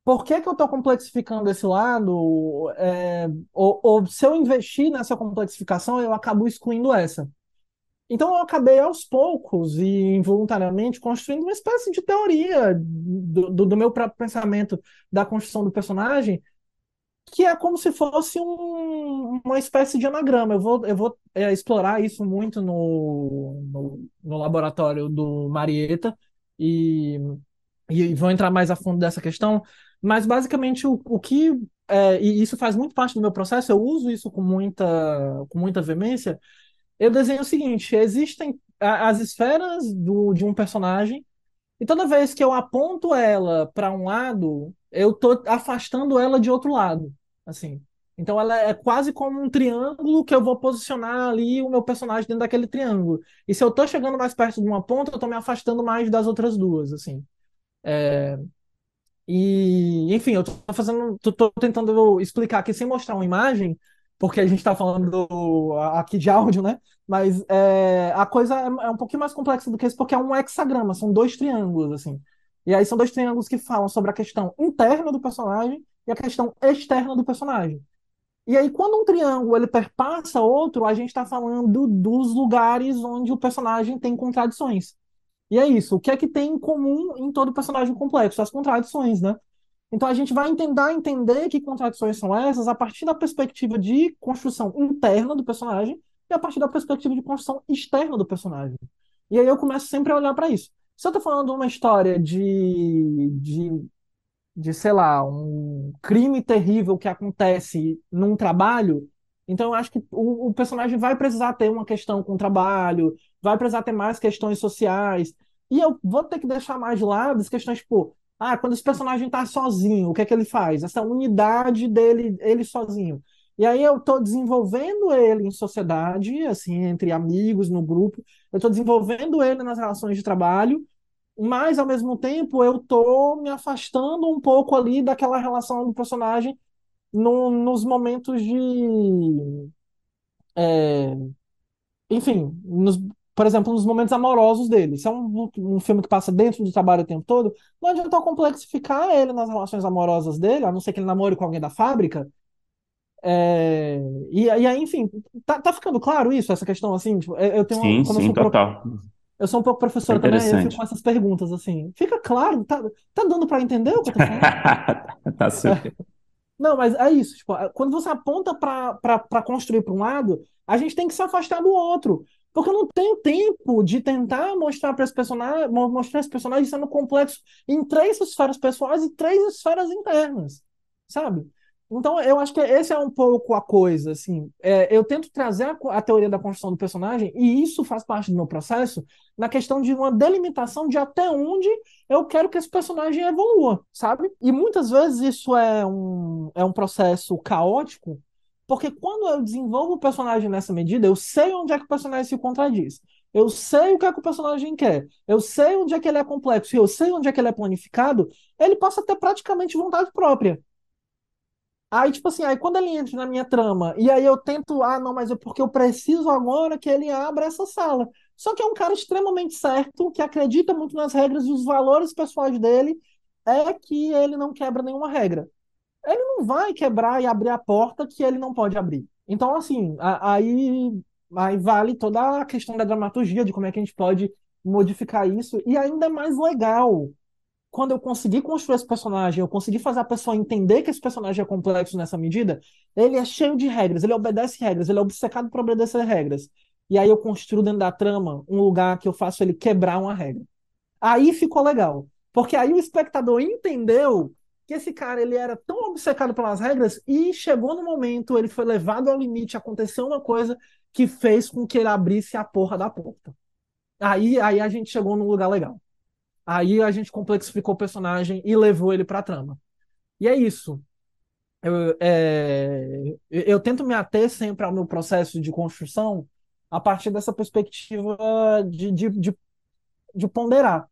por que, que eu estou complexificando esse lado, é, ou, ou se eu investir nessa complexificação, eu acabo excluindo essa. Então eu acabei aos poucos e involuntariamente construindo uma espécie de teoria do, do, do meu próprio pensamento da construção do personagem, que é como se fosse um, uma espécie de anagrama. Eu vou, eu vou é, explorar isso muito no, no, no, laboratório do Marieta e, e vou entrar mais a fundo dessa questão. Mas basicamente o, o que é, e isso faz muito parte do meu processo. Eu uso isso com muita com muita veemência eu desenho o seguinte: existem as esferas do, de um personagem, e toda vez que eu aponto ela para um lado, eu tô afastando ela de outro lado. Assim. Então ela é quase como um triângulo que eu vou posicionar ali o meu personagem dentro daquele triângulo. E se eu tô chegando mais perto de uma ponta, eu tô me afastando mais das outras duas, assim. É... E, enfim, eu tô fazendo, tô, tô tentando explicar aqui sem mostrar uma imagem, porque a gente está falando aqui de áudio, né? Mas é, a coisa é, é, um pouquinho mais complexa do que isso, porque é um hexagrama, são dois triângulos, assim. E aí são dois triângulos que falam sobre a questão interna do personagem e a questão externa do personagem. E aí, quando um triângulo ele perpassa outro, a gente está falando dos lugares onde o personagem tem contradições. E é isso. O que é que tem em comum em todo personagem complexo? As contradições, né? Então a gente vai tentar entender que contradições são essas a partir da perspectiva de construção interna do personagem e a partir da perspectiva de construção externa do personagem. E aí eu começo sempre a olhar para isso. Se eu estou falando de uma história de, de, de, sei lá, um crime terrível que acontece num trabalho, então eu acho que o, o personagem vai precisar ter uma questão com o trabalho, vai precisar ter mais questões sociais. E eu vou ter que deixar mais de lado as questões, tipo, ah, quando esse personagem está sozinho, o que é que ele faz? Essa unidade dele, ele sozinho. E aí eu estou desenvolvendo ele em sociedade, assim, entre amigos, no grupo. Eu estou desenvolvendo ele nas relações de trabalho, mas ao mesmo tempo eu estou me afastando um pouco ali daquela relação do personagem no, nos momentos de. É, enfim, nos, por exemplo, nos momentos amorosos dele. Se é um, um filme que passa dentro do trabalho o tempo todo, não adianta complexificar ele nas relações amorosas dele, a não ser que ele namore com alguém da fábrica. É, e, e aí, enfim, tá, tá ficando claro isso, essa questão, assim? Tipo, eu tenho sim, uma, sim, total. Pro, eu sou um pouco professor é também, eu fico com essas perguntas, assim. Fica claro, tá, tá dando para entender o que eu tô falando? tá super. Não, mas é isso. Tipo, quando você aponta para construir para um lado, a gente tem que se afastar do outro. Porque eu não tenho tempo de tentar mostrar para esse personagem, mostrar esse personagem sendo complexo em três esferas pessoais e três esferas internas, sabe? Então, eu acho que esse é um pouco a coisa, assim. É, eu tento trazer a, a, teoria da construção do personagem, e isso faz parte do meu processo, na questão de uma delimitação de até onde eu quero que esse personagem evolua, sabe? E muitas vezes isso é um, é um processo caótico, porque quando eu desenvolvo o personagem nessa medida, eu sei onde é que o personagem se contradiz. Eu sei o que é que o personagem quer. Eu sei onde é que ele é complexo. E eu sei onde é que ele é planificado. Ele passa a ter praticamente vontade própria. Aí, tipo assim, aí quando ele entra na minha trama, e aí eu tento, ah, não, mas é porque eu preciso agora que ele abra essa sala. Só que é um cara extremamente certo, que acredita muito nas regras e os valores pessoais dele é que ele não quebra nenhuma regra. Ele não vai quebrar e abrir a porta que ele não pode abrir. Então, assim, aí, aí vale toda a questão da dramaturgia, de como é que a gente pode modificar isso, e ainda é mais legal quando eu consegui construir esse personagem, eu consegui fazer a pessoa entender que esse personagem é complexo nessa medida, ele é cheio de regras, ele obedece regras, ele é obcecado por obedecer regras. E aí eu construo dentro da trama um lugar que eu faço ele quebrar uma regra. Aí ficou legal. Porque aí o espectador entendeu que esse cara ele era tão obcecado pelas regras e chegou no momento, ele foi levado ao limite, aconteceu uma coisa que fez com que ele abrisse a porra da porta. Aí, aí a gente chegou num lugar legal. Aí a gente complexificou o personagem e levou ele para a trama. E é isso. Eu, é, eu tento me ater sempre ao meu processo de construção a partir dessa perspectiva de, de, de, de ponderar.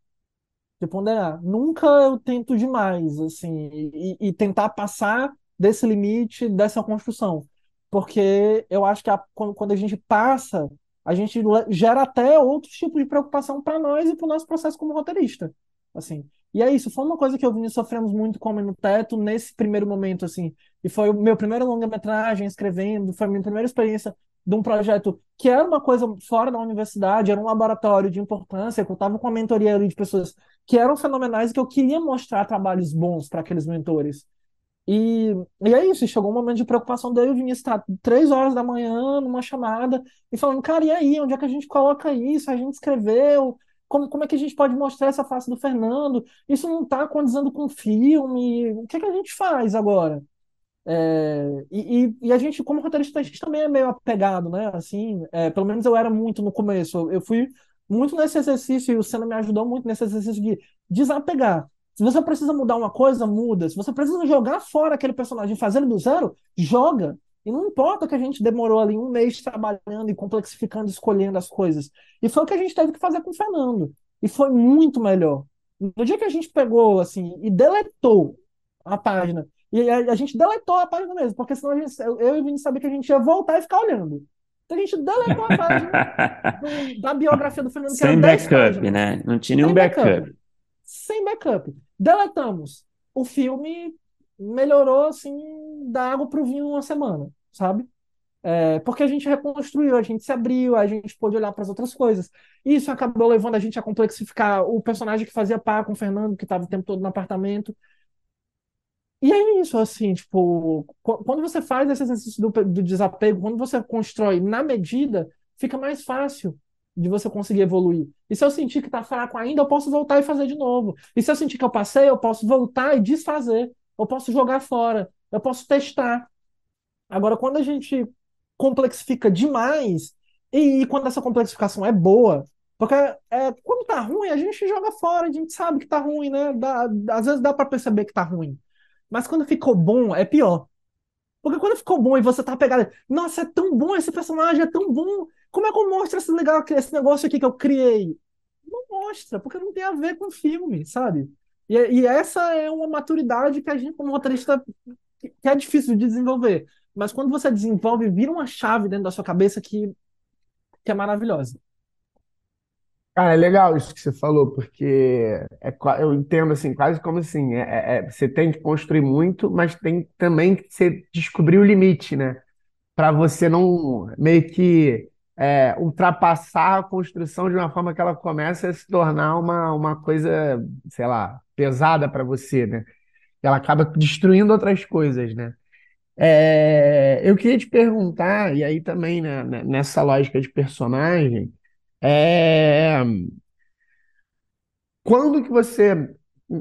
De ponderar. Nunca eu tento demais, assim, e, e tentar passar desse limite, dessa construção. Porque eu acho que a, quando a gente passa a gente gera até outros tipos de preocupação para nós e para o nosso processo como roteirista. Assim. E é isso, foi uma coisa que eu e sofremos muito como no teto nesse primeiro momento, assim. E foi o meu primeiro longa-metragem escrevendo, foi a minha primeira experiência de um projeto que era uma coisa fora da universidade, era um laboratório de importância, eu estava com uma mentoria ali de pessoas que eram fenomenais e que eu queria mostrar trabalhos bons para aqueles mentores. E, e é isso, chegou um momento de preocupação dele, o Vinícius estar três horas da manhã numa chamada e falando, cara, e aí, onde é que a gente coloca isso? A gente escreveu, como, como é que a gente pode mostrar essa face do Fernando? Isso não está condizendo com o filme, o que é que a gente faz agora? É, e, e, e, a gente, como roteirista, a gente também é meio apegado, né? Assim, é, pelo menos eu era muito no começo, eu fui muito nesse exercício, e o Senna me ajudou muito nesse exercício de desapegar. Se você precisa mudar uma coisa, muda. Se você precisa jogar fora aquele personagem, fazer do zero, joga. E não importa que a gente demorou ali um mês trabalhando e complexificando, escolhendo as coisas. E foi o que a gente teve que fazer com o Fernando. E foi muito melhor. No dia que a gente pegou assim e deletou a página, e a, a gente deletou a página mesmo, porque senão gente, eu e o Vini sabia que a gente ia voltar e ficar olhando. Então a gente deletou a página do, da biografia do Fernando, que Sem backup, né? Não tinha nenhum backup. backup sem backup. Deletamos. O filme melhorou assim da água para o vinho uma semana, sabe? É, porque a gente reconstruiu, a gente se abriu, a gente pôde olhar para as outras coisas. Isso acabou levando a gente a complexificar o personagem que fazia par com o Fernando, que estava o tempo todo no apartamento. E é isso, assim, tipo, quando você faz esse exercício do, do desapego, quando você constrói na medida, fica mais fácil de você conseguir evoluir. E se eu sentir que está fraco ainda, eu posso voltar e fazer de novo. E se eu sentir que eu passei, eu posso voltar e desfazer. Eu posso jogar fora. Eu posso testar. Agora, quando a gente complexifica demais, e, e quando essa complexificação é boa, porque é, quando tá ruim, a gente joga fora, a gente sabe que tá ruim, né? Dá, às vezes dá para perceber que tá ruim. Mas quando ficou bom, é pior. Porque quando ficou bom e você tá pegado, nossa, é tão bom esse personagem, é tão bom. Como é que eu mostro esse, legal, esse negócio aqui que eu criei? Não mostra, porque não tem a ver com o filme, sabe? E, e essa é uma maturidade que a gente, como roteirista, que é difícil de desenvolver. Mas quando você desenvolve, vira uma chave dentro da sua cabeça que, que é maravilhosa. Cara, é legal isso que você falou, porque é, eu entendo assim, quase como assim, é, é, é, você tem que construir muito, mas tem também que você descobrir o limite, né? Para você não meio que é, ultrapassar a construção de uma forma que ela começa a se tornar uma, uma coisa, sei lá, pesada para você, né? Ela acaba destruindo outras coisas, né? É, eu queria te perguntar, e aí também né, nessa lógica de personagem, é... Quando que você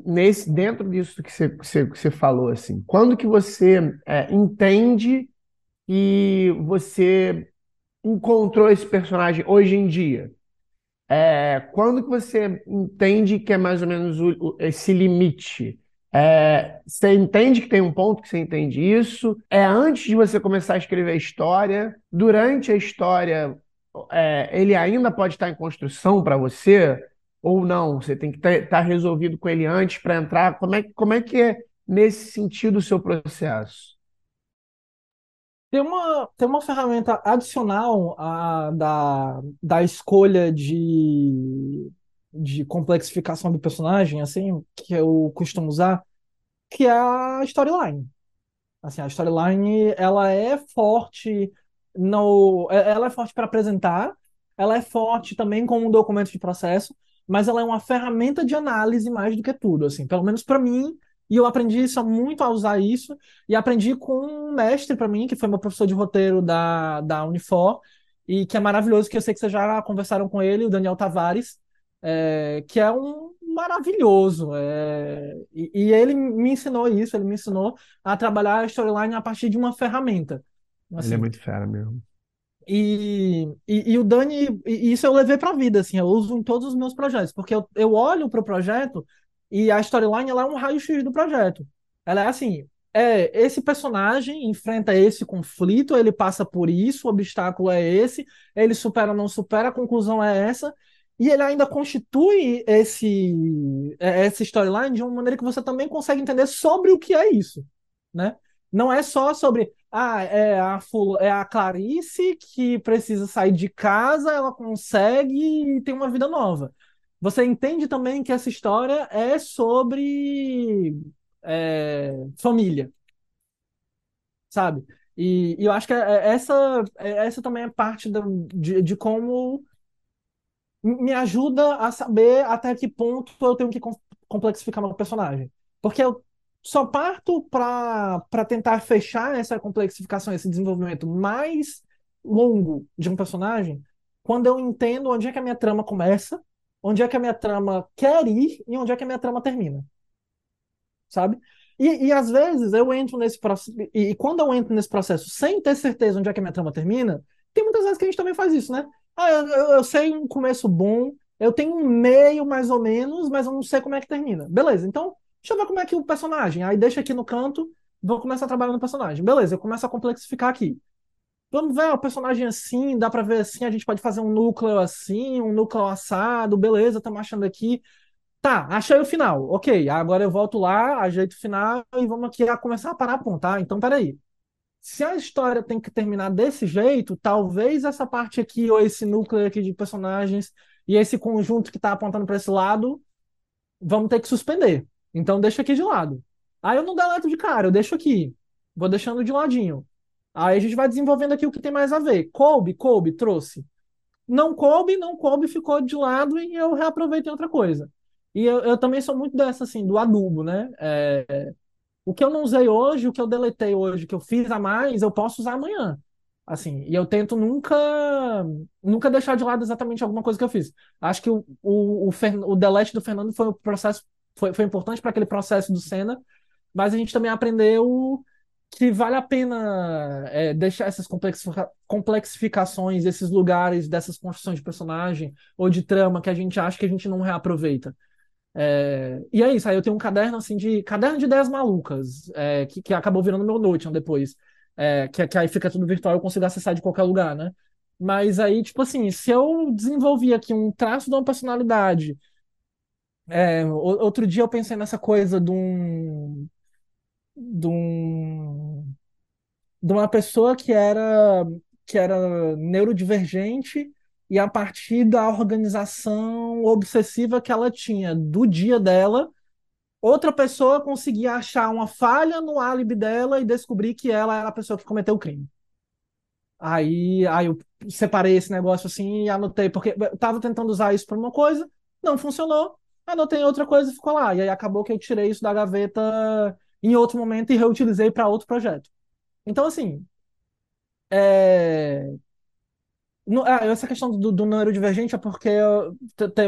nesse dentro disso que você, que você, que você falou, assim, quando que você é, entende que você encontrou esse personagem hoje em dia? É, quando que você entende que é mais ou menos o- o- esse limite? É, você entende que tem um ponto que você entende isso? É antes de você começar a escrever a história? Durante a história, é, ele ainda pode estar em construção para você? Ou não? Você tem que estar resolvido com ele antes para entrar? Como é, como é que é nesse sentido o seu processo? Tem uma, tem uma ferramenta adicional à, da, da escolha de, de complexificação do personagem, assim, que eu costumo usar, que é a storyline. Assim, a storyline, ela é forte no, é- ela é forte para apresentar, ela é forte também como um documento de processo, mas ela é uma ferramenta de análise mais do que tudo, assim, pelo menos para mim, e eu aprendi isso, muito a usar isso, e aprendi com um mestre para mim, que foi meu professor de roteiro da, da Unifor, e que é maravilhoso, que eu sei que vocês já conversaram com ele, o Daniel Tavares, é, que é um maravilhoso, é, e, e ele me ensinou isso, ele me ensinou a trabalhar a storyline a partir de uma ferramenta. Ele é Assim, muito fera mesmo. e, e, e o Dani, e isso eu levei para a vida, assim, eu uso em todos os meus projetos, porque eu, eu olho para o projeto e a storyline ela é um raio-x do projeto. Ela é assim, é, esse personagem enfrenta esse conflito, ele passa por isso, o obstáculo é esse, ele supera ou não supera, a conclusão é essa, e ele ainda constitui esse, é, essa storyline de uma maneira que você também consegue entender sobre o que é isso, né? Não é só sobre, ah, é a, fula- é a Clarice que precisa sair de casa, ela consegue e tem uma vida nova. Você entende também que essa história é sobre é, família, sabe? E, e eu acho que é- é essa, é- essa também é parte de, de como me ajuda a saber até que ponto eu tenho que com- complexificar meu personagem. Porque eu só parto para tentar fechar essa complexificação, esse desenvolvimento mais longo de um personagem, quando eu entendo onde é que a minha trama começa, onde é que a minha trama quer ir e onde é que a minha trama termina, sabe? E, e às vezes eu entro nesse processo, e, e quando eu entro nesse processo sem ter certeza onde é que a minha trama termina, tem muitas vezes que a gente também faz isso, né? Ah, eu, eu- eu sei um começo bom, eu tenho um meio mais ou menos, mas eu não sei como é que termina. Beleza, então deixa eu ver como é que o personagem. Aí deixa aqui no canto, vou começar a trabalhar no personagem. Beleza, eu começo a complexificar aqui. Vamos ver o personagem assim, dá pra ver assim, a gente pode fazer um núcleo assim, um núcleo assado, beleza, estamos achando aqui. Tá, achei o final. Ok, agora eu volto lá, ajeito o final e vamos aqui a começar a parar a ponta. Ah, então peraí. Se a história tem que terminar desse jeito, talvez essa parte aqui, ou esse núcleo aqui de personagens e esse conjunto que tá apontando para esse lado, vamos ter que suspender. Então deixa aqui de lado. Aí eu não deleto de cara, eu deixo aqui. Vou deixando de ladinho. Aí a gente vai desenvolvendo aqui o que tem mais a ver. Coube, coube, trouxe. Não coube, não coube, ficou de lado e eu reaproveitei outra coisa. E eu, eu também sou muito dessa, assim, do adubo, né? É, o que eu não usei hoje, o que eu deletei hoje, o que eu fiz a mais, eu posso usar amanhã. Assim, e eu tento nunca nunca deixar de lado exatamente alguma coisa que eu fiz. Acho que o, o, o, o delete do Fernando foi o processo, foi, foi importante para aquele processo do Senna, mas a gente também aprendeu que vale a pena é, deixar essas complexifica- complexificações, esses lugares dessas construções de personagem ou de trama que a gente acha que a gente não reaproveita. É, e é isso, aí eu tenho um caderno assim de caderno de ideias malucas, é, que, que acabou virando meu Notion depois. É, que, que aí fica tudo virtual, eu consigo acessar de qualquer lugar, né? Mas aí, tipo assim, se eu desenvolvi aqui um traço de uma personalidade, é, outro dia eu pensei nessa coisa de um, de um, de uma pessoa que era que era neurodivergente e a partir da organização obsessiva que ela tinha do dia dela outra pessoa conseguia achar uma falha no álibi dela e descobrir que ela era a pessoa que cometeu o crime. Aí, aí eu separei esse negócio assim e anotei, porque eu tava tentando usar isso para uma coisa, não funcionou, anotei outra coisa e ficou lá. E aí acabou que eu tirei isso da gaveta em outro momento e reutilizei para outro projeto. Então, assim, é... ah, essa questão do, do neurodivergente é porque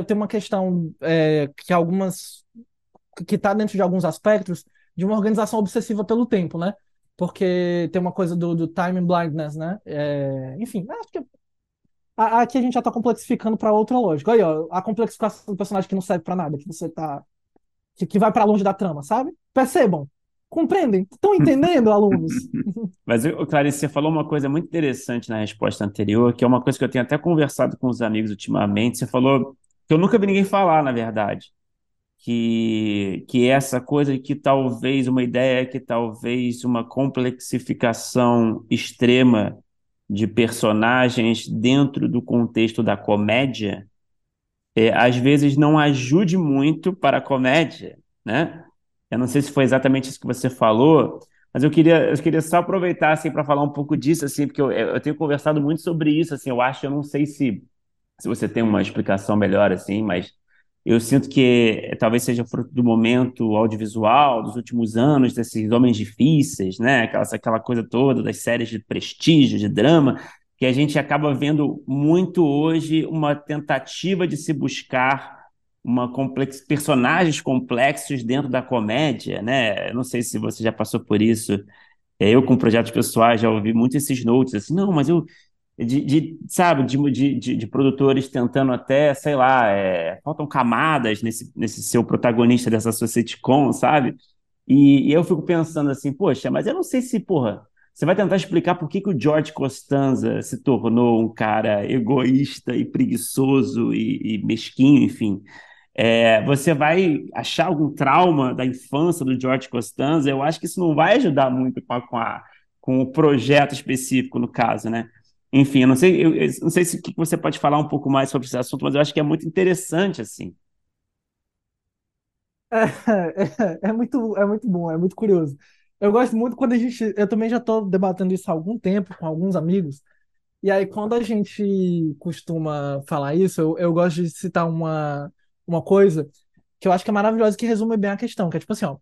tem uma questão é, que algumas que está dentro de alguns aspectos de uma organização obsessiva pelo tempo, né? Porque tem uma coisa do, do time blindness, né? É, enfim, acho que aqui a gente já está complexificando para outra lógica. Aí, ó, a complexificação do personagem que não serve para nada, que você tá que, que vai para longe da trama, sabe? Percebam, compreendem, estão entendendo, alunos? Mas, Clarice, você falou uma coisa muito interessante na resposta anterior, que é uma coisa que eu tenho até conversado com os amigos ultimamente. Você falou que eu nunca vi ninguém falar, na verdade que, que essa coisa que talvez uma ideia que talvez uma complexificação extrema de personagens dentro do contexto da comédia é, às vezes não ajude muito para a comédia, né? Eu não sei se foi exatamente isso que você falou, mas eu queria, eu queria só aproveitar assim para falar um pouco disso assim, porque eu, eu tenho conversado muito sobre isso assim, eu acho, eu não sei se se você tem uma explicação melhor assim, mas eu sinto que eh, talvez seja fruto do momento audiovisual dos últimos anos, desses homens difíceis, né? Aquela, aquela coisa toda das séries de prestígio, de drama, que a gente acaba vendo muito hoje uma tentativa de se buscar uma complex... personagens complexos dentro da comédia, né? Não sei se você já passou por isso. É, eu, com projetos pessoais, já ouvi muito esses notes, assim, não, mas eu de, de sabe, de, de, de, produtores tentando até, sei lá, é, faltam camadas nesse, nesse seu protagonista dessa sua sitcom, sabe? E, e, eu fico pensando assim, poxa, mas eu não sei se, porra, você vai tentar explicar por que, que o George Costanza se tornou um cara egoísta e preguiçoso e, e mesquinho, enfim. É, você vai achar algum trauma da infância do George Costanza? Eu acho que isso não vai ajudar muito com, a, com, o projeto específico, no caso, né? Enfim, eu não sei, eu, eu não sei se que você pode falar um pouco mais sobre esse assunto, mas eu acho que é muito interessante, assim. É, é, é, muito, é muito bom, é muito curioso. Eu gosto muito quando a gente. Eu também já estou debatendo isso há algum tempo com alguns amigos. E aí, quando a gente costuma falar isso, eu, eu gosto de citar uma, uma coisa que eu acho que é maravilhosa que resume bem a questão, que é tipo assim, ó.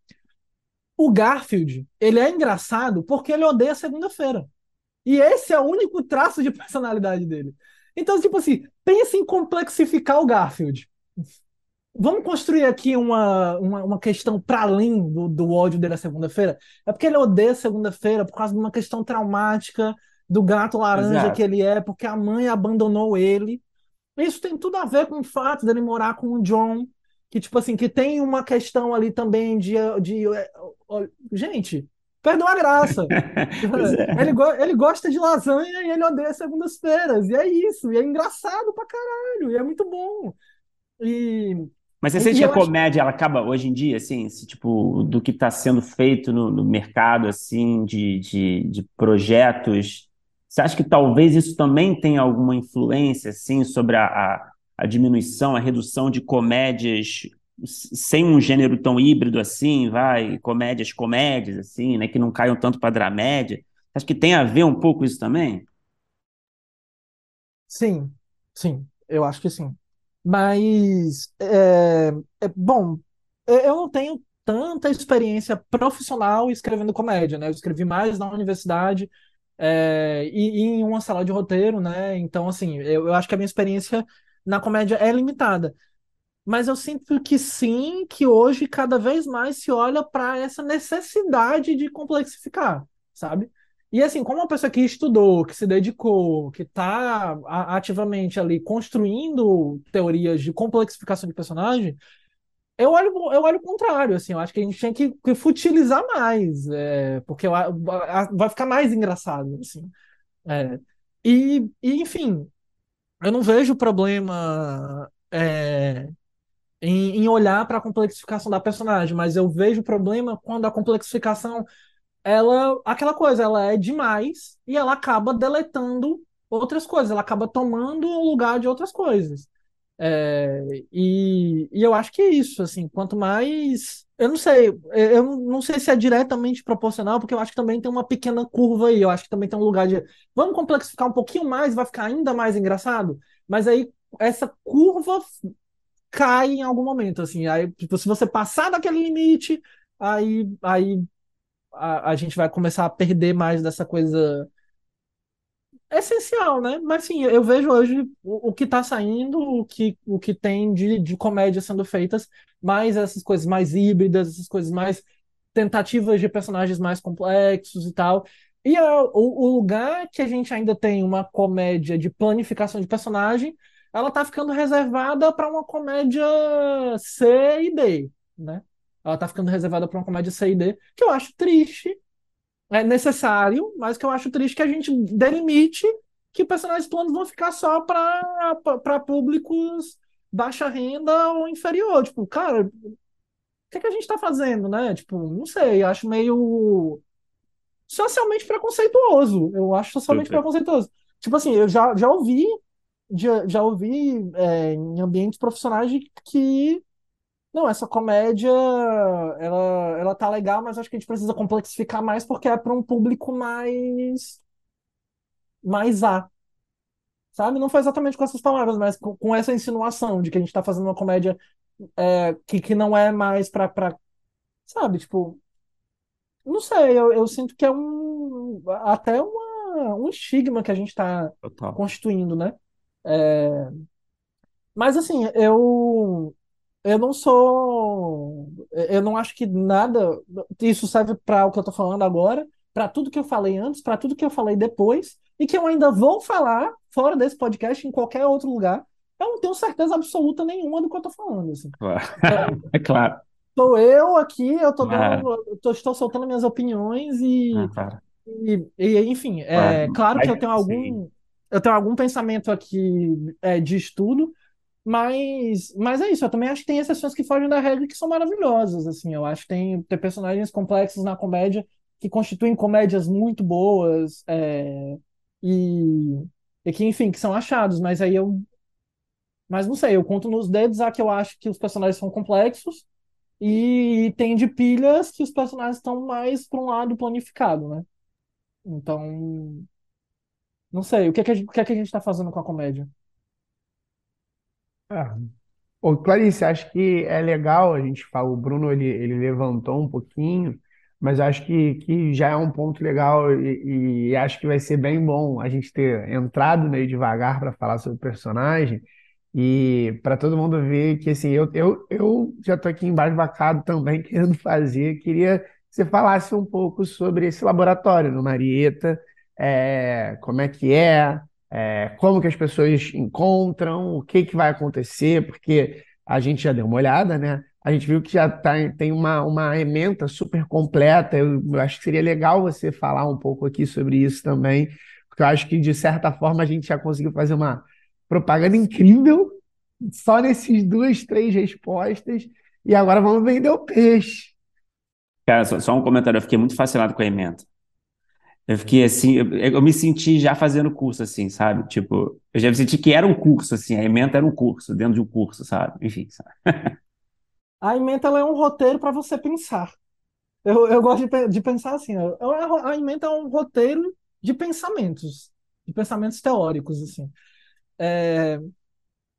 O Garfield, ele é engraçado porque ele odeia segunda-feira. E esse é o único traço de personalidade dele. Então, tipo assim, pense em complexificar o Garfield. Vamos construir aqui uma, uma, uma questão para além do, do ódio dele à segunda-feira? É porque ele odeia segunda-feira por causa de uma questão traumática do gato laranja Exato. que ele é, porque a mãe abandonou ele. Isso tem tudo a ver com o fato dele morar com o John, que, tipo assim, que tem uma questão ali também de. de é, gente, Perdeu a graça. é. ele, go ele gosta de lasanha e ele odeia segundas-feiras. E é isso. E é engraçado pra caralho. E é muito bom. E. Mas você sente que a comédia acho... ela acaba hoje em dia, assim, se, tipo, do que está sendo feito no, no, mercado, assim, de, de, de projetos. Você acha que talvez isso também tenha alguma influência, assim, sobre a, a, a diminuição, a redução de comédias sem um gênero tão híbrido assim, vai, comédias, comédias, assim, né, que não caiam tanto para dramédia. Acho que tem a ver um pouco isso também? Sim, sim, eu acho que sim. Mas, é, é, bom, eu não tenho tanta experiência profissional escrevendo comédia, né? Eu escrevi mais na universidade é, e, e, em uma sala de roteiro, né? Então, assim, eu, eu acho que a minha experiência na comédia é limitada. Mas eu sinto que sim, que hoje cada vez mais se olha para essa necessidade de complexificar, sabe? E assim, como uma pessoa que estudou, que se dedicou, que está ativamente ali construindo teorias de complexificação de personagem, eu olho, eu olho o contrário, assim, eu acho que a gente tinha que, que futilizar mais, é, porque eu, a, a, vai ficar mais engraçado, assim. É, e, e, enfim, eu não vejo problema é, em, em olhar para a complexificação da personagem, mas eu vejo problema quando a complexificação ela aquela coisa, ela é demais e ela acaba deletando outras coisas, ela acaba tomando o lugar de outras coisas. É, e, e eu acho que é isso, assim, quanto mais. Eu não sei, eu não sei se é diretamente proporcional, porque eu acho que também tem uma pequena curva aí. Eu acho que também tem um lugar de. Vamos complexificar um pouquinho mais, vai ficar ainda mais engraçado. Mas aí essa curva cai em algum momento, assim. Aí, tipo, se você passar daquele limite, aí, aí a, a gente vai começar a perder mais dessa coisa essencial, né? Mas sim, eu vejo hoje o, o que está saindo, o que, o que tem de, de comédia sendo feitas, mais essas coisas mais híbridas, essas coisas mais tentativas de personagens mais complexos e tal. E o, o, lugar que a gente ainda tem uma comédia de planificação de personagem, ela tá ficando reservada para uma comédia C e D, né? Ela tá ficando reservada para uma comédia C e D, que eu acho triste, é necessário, mas que eu acho triste que a gente delimite que personagens planos vão ficar só para públicos baixa renda ou inferior. Tipo, cara, o que, é que a gente está fazendo, né? Tipo, não sei, acho meio socialmente preconceituoso. Eu acho socialmente preconceituoso. Tipo assim, eu já, já ouvi, já, já ouvi é, em ambientes profissionais que não, essa comédia, ela, ela tá legal, mas acho que a gente precisa complexificar mais porque é para um público mais mais A. Sabe? Não foi exatamente com essas palavras, mas com, com essa insinuação de que a gente tá fazendo uma comédia é, que, que não é mais pra, pra. Sabe? Tipo. Não sei, eu, eu sinto que é um. Até uma, um estigma que a gente tá Total. constituindo, né? É, mas assim, eu eu não sou. Eu não acho que nada. Isso serve para o que eu estou falando agora, para tudo que eu falei antes, para tudo que eu falei depois, e que eu ainda vou falar fora desse podcast, em qualquer outro lugar. Eu não tenho certeza absoluta nenhuma do que eu estou falando. Assim. Claro. é claro. Sou eu aqui, eu tô dando, eu tô, estou soltando minhas opiniões e, Ah, e, e, enfim, é Claro. claro que eu tenho sim. Eu tenho algum pensamento aqui é, de estudo, mas, mas é isso, eu também acho que tem exceções que fogem da regra que são maravilhosas, assim, eu acho que tem, tem personagens complexos na comédia que constituem comédias muito boas, é, e, e que, enfim, que são achados, mas aí eu, mas não sei, eu conto nos dedos a que eu acho que os personagens são complexos e tem de pilhas que os personagens estão mais para um lado planificado, né? Então, não sei, o que é que a gente, o que é que a gente tá fazendo com a comédia? Ah, Ô, Clarice, acho que é legal a gente falar, o Bruno ele, ele levantou um pouquinho, mas acho que, que já é um ponto legal e, e acho que vai ser bem bom a gente ter entrado meio devagar para falar sobre o personagem e para todo mundo ver que assim, eu, eu, eu já estou aqui embasbacado também querendo fazer, queria que você falasse um pouco sobre esse laboratório no Marieta, é, como é que é, é, como que as pessoas encontram, o que que vai acontecer, porque a gente já deu uma olhada, né? A gente viu que já tá, tem uma, uma ementa super completa. Eu, eu acho que seria legal você falar um pouco aqui sobre isso também, porque eu acho que, de certa forma, a gente já conseguiu fazer uma propaganda incrível só nesses duas, três respostas, e agora vamos vender o peixe. Cara, só, só um comentário. Eu fiquei muito fascinado com a ementa. Eu fiquei assim, eu, eu me senti já fazendo curso, assim, sabe? Tipo, eu já me senti que era um curso, assim, a ementa era um curso, dentro de um curso, sabe? Enfim, sabe? A ementa ela é um roteiro para você pensar. Eu, eu gosto de, de pensar assim, a ementa é um roteiro de pensamentos, de pensamentos teóricos, assim. É,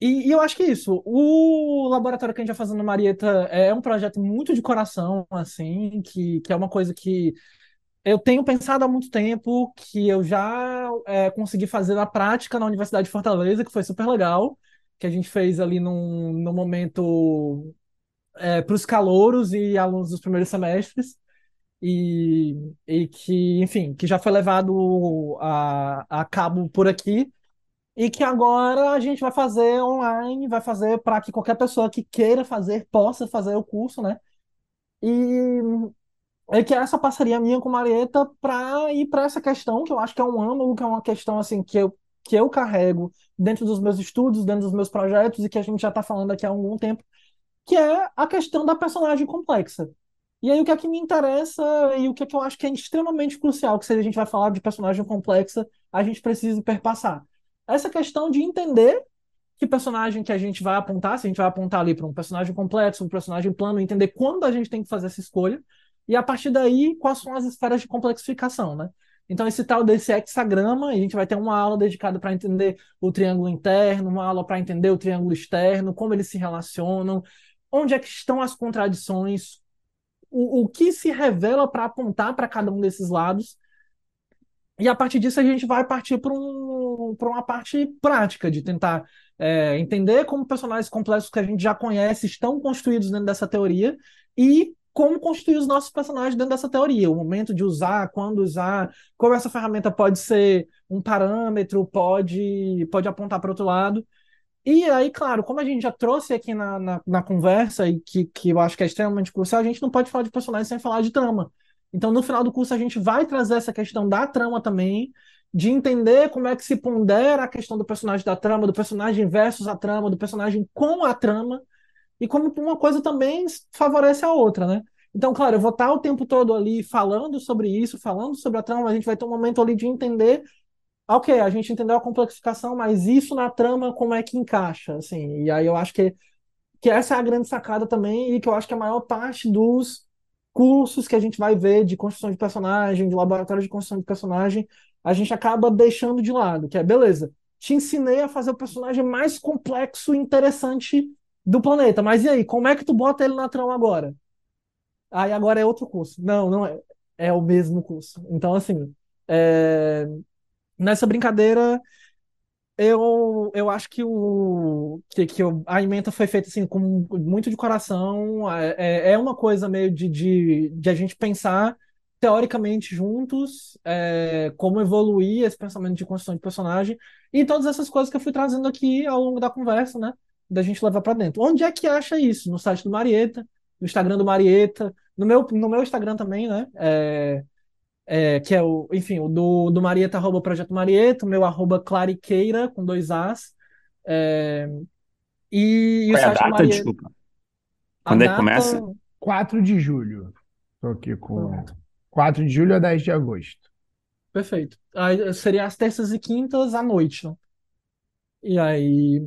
E, e eu acho que é isso. O laboratório que a gente vai fazer no Marieta é um projeto muito de coração, assim, que, que é uma coisa que eu tenho pensado há muito tempo, que eu já é, consegui fazer na prática na Universidade de Fortaleza, que foi super legal, que a gente fez ali num, num momento para os calouros e alunos dos primeiros semestres, e, e que, enfim, que já foi levado a, a cabo por aqui. E que agora a gente vai fazer online, vai fazer para que qualquer pessoa que queira fazer possa fazer o curso, né? E é que essa parceria minha com Marieta para ir para essa questão, que eu acho que é um âmago, que é uma questão assim que eu, que eu carrego dentro dos meus estudos, dentro dos meus projetos, e que a gente já está falando aqui há algum tempo, que é a questão da personagem complexa. E aí o que é que me interessa e o que é que eu acho que é extremamente crucial, que se a gente vai falar de personagem complexa, a gente precisa perpassar. Essa questão de entender que personagem que a gente vai apontar, se a gente vai apontar ali para um personagem complexo, um personagem plano, entender quando a gente tem que fazer essa escolha, e a partir daí, quais são as esferas de complexificação, né? Então, esse tal desse hexagrama, a gente vai ter uma aula dedicada para entender o triângulo interno, uma aula para entender o triângulo externo, como eles se relacionam, onde é que estão as contradições, o, o que se revela para apontar para cada um desses lados. E a partir disso a gente vai partir para um, uma parte prática de tentar é, entender como personagens complexos que a gente já conhece estão construídos dentro dessa teoria e como construir os nossos personagens dentro dessa teoria, o momento de usar, quando usar, como essa ferramenta pode ser um parâmetro, pode, pode apontar para outro lado. E aí, claro, como a gente já trouxe aqui na, na, na, conversa e que, que eu acho que é extremamente crucial, a gente não pode falar de personagens sem falar de trama. Então, no final do curso, a gente vai trazer essa questão da trama também, de entender como é que se pondera a questão do personagem da trama, do personagem versus a trama, do personagem com a trama, e como uma coisa também favorece a outra, né? Então, claro, eu vou estar o tempo todo ali falando sobre isso, falando sobre a trama, a gente vai ter um momento ali de entender, ok, a gente entendeu a complexificação, mas isso na trama como é que encaixa, assim, e aí eu acho que, que essa é a grande sacada também, e que eu acho que a maior parte dos cursos que a gente vai ver de construção de personagem, de laboratório de construção de personagem, a gente acaba deixando de lado, que é, beleza, te ensinei a fazer o personagem mais complexo e interessante do planeta. Mas e aí, como é que tu bota ele na trama agora? Aí agora é outro curso. Não, não é. É o mesmo curso. Então, assim, é... nessa brincadeira, eu, eu acho que, o, que, que a emenda foi feita assim, com muito de coração. É, é, é uma coisa meio de, de, de a gente pensar teoricamente juntos é, como evoluir esse pensamento de construção de personagem e todas essas coisas que eu fui trazendo aqui ao longo da conversa, né? Da gente levar para dentro. Onde é que acha isso? No site do Marieta, no Instagram do Marieta, no meu, no meu Instagram também, né? É, é, que é o, enfim, o do, do Marieta, arroba Projeto Marieta, o meu arroba Clariqueira, com dois As. É, e, e Qual o é a site do data? Marieta. Desculpa. A Quando é que data. começa? 4 de julho. Tô aqui com Pronto. 4 de julho a 10 de agosto. Perfeito. Aí seria as terças e quintas à noite, né? E aí.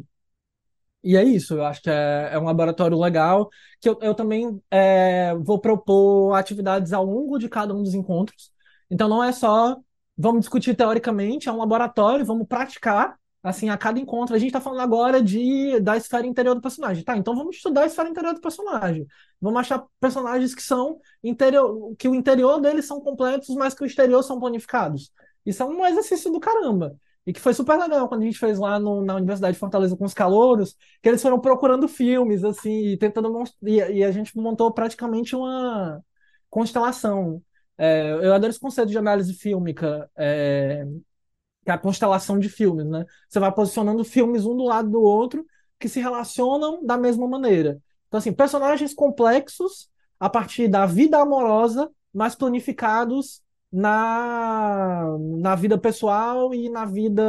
E é isso, eu acho que é, é um laboratório legal, que eu, eu também é, vou propor atividades ao longo de cada um dos encontros. Então não é só vamos discutir teoricamente, é um laboratório, vamos praticar, assim, a cada encontro. A gente está falando agora de, da esfera interior do personagem. Tá, então vamos estudar a esfera interior do personagem. Vamos achar personagens que são interior, que o interior deles são completos, mas que o exterior são planificados. Isso é um exercício do caramba. E que foi super legal quando a gente fez lá no- na Universidade de Fortaleza com os calouros, que eles foram procurando filmes, assim, e tentando e, e a gente montou praticamente uma constelação. É, eu adoro esse conceito de análise fílmica, é, que é a constelação de filmes, né? Você vai posicionando filmes um do lado do outro que se relacionam da mesma maneira. Então, assim, personagens complexos a partir da vida amorosa, mas planificados na, na vida pessoal e na vida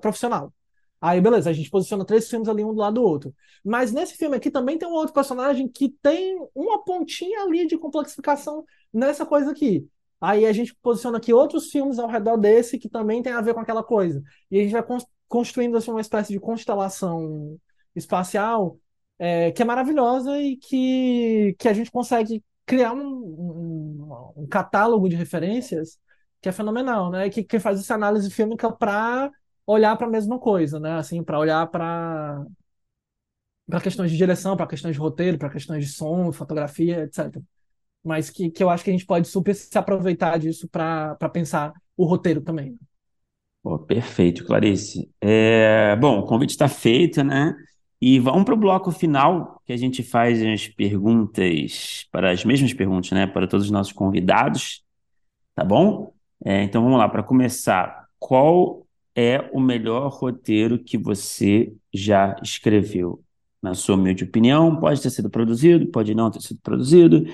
profissional. Aí, beleza, a gente posiciona três filmes ali um do lado do outro. Mas nesse filme aqui também tem um outro personagem que tem uma pontinha ali de complexificação nessa coisa aqui. Aí a gente posiciona aqui outros filmes ao redor desse que também tem a ver com aquela coisa. E a gente vai cons- construindo assim, uma espécie de constelação espacial é, que é maravilhosa e que, que a gente consegue criar um, um, um catálogo de referências que é fenomenal, né? Que, que faz essa análise fílmica para olhar para a mesma coisa, né? Assim, para olhar para para questões de direção, para questões de roteiro, para questões de som, fotografia, etc mas que, que eu acho que a gente pode super se aproveitar disso para pensar o roteiro também. Perfeito, Clarice. É, bom, o convite está feito, né? E vamos para o bloco final, que a gente faz as perguntas, para as mesmas perguntas, né? Para todos os nossos convidados, tá bom? É, então vamos lá, para começar, qual é o melhor roteiro que você já escreveu? Na sua humilde opinião, pode ter sido produzido, pode não ter sido produzido,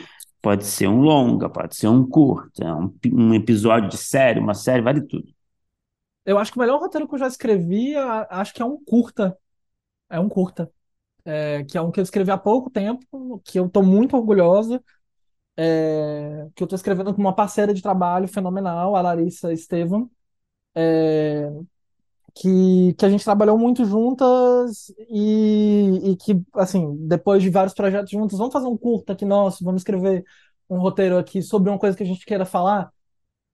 pode ser um longa, pode ser um curta, um, um episódio de série, uma série, vale tudo. Eu acho que o melhor roteiro que eu já escrevi, acho que é um curta. É um curta. É, que é um que eu escrevi há pouco tempo, que eu estou muito orgulhosa, é, que eu estou escrevendo com uma parceira de trabalho fenomenal, a Larissa Estevam, é, que, que a gente trabalhou muito juntas e, e que, assim, depois de vários projetos juntos, vamos fazer um curta aqui nosso, vamos escrever um roteiro aqui sobre uma coisa que a gente queira falar.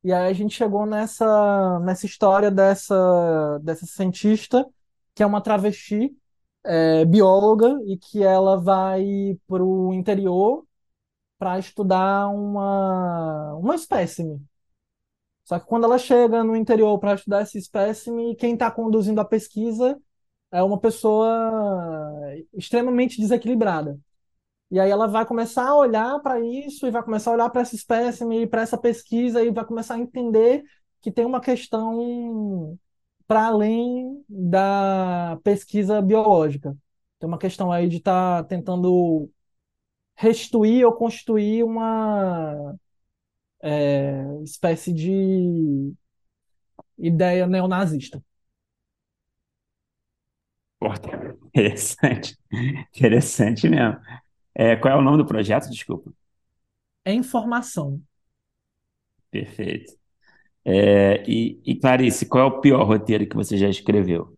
E aí a gente chegou nessa, nessa história dessa, dessa cientista, que é uma travesti, é, bióloga, e que ela vai para o interior para estudar uma, uma espécime. Só que quando ela chega no interior para estudar esse espécime, quem está conduzindo a pesquisa é uma pessoa extremamente desequilibrada. E aí ela vai começar a olhar para isso e vai começar a olhar para essa espécime para essa pesquisa e vai começar a entender que tem uma questão para além da pesquisa biológica. Tem uma questão aí de estar tá tentando restituir ou constituir uma é, espécie de ideia neonazista. Pô, interessante. Interessante mesmo. É, qual é o nome do projeto? Desculpa. É informação. Perfeito. É, e, e Clarice, qual é o pior roteiro que você já escreveu?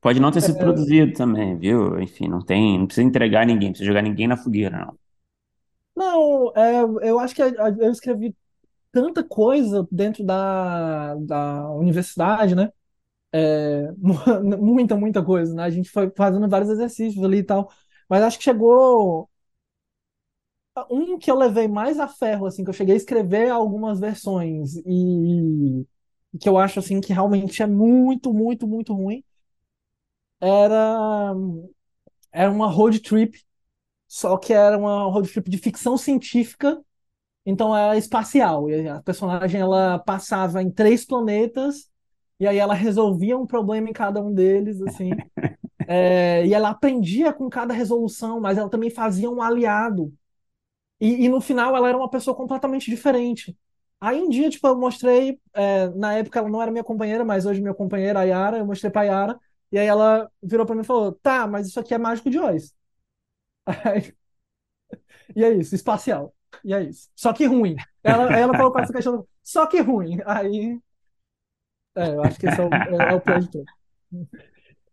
Pode não ter sido É, produzido também, viu? Enfim, não tem, não precisa entregar ninguém, não precisa jogar ninguém na fogueira, não. não, é, eu acho que eu escrevi tanta coisa dentro da, da universidade, né? É, mu- muita, muita coisa, né? A gente foi fazendo vários exercícios ali e tal. Mas acho que chegou um que eu levei mais a ferro, assim, que eu cheguei a escrever algumas versões e, e que eu acho, assim, que realmente é muito, muito, muito ruim. Era, era uma road trip, só que era uma road trip de ficção científica, então era espacial. E a personagem, ela passava em três planetas e aí ela resolvia um problema em cada um deles, assim. É, e ela aprendia com cada resolução, mas ela também fazia um aliado. E, e no final ela era uma pessoa completamente diferente. Aí um dia, tipo, eu mostrei, é, na época ela não era minha companheira, mas hoje minha companheira, a Yara, eu mostrei pra Yara, e aí ela virou pra mim e falou, tá, mas isso aqui é Mágico de Oz. E é isso, espacial. E é isso. Só que ruim. Ela, ela colocou essa questão, só que ruim. Aí, é, eu acho que esse é o, é, é o de tudo.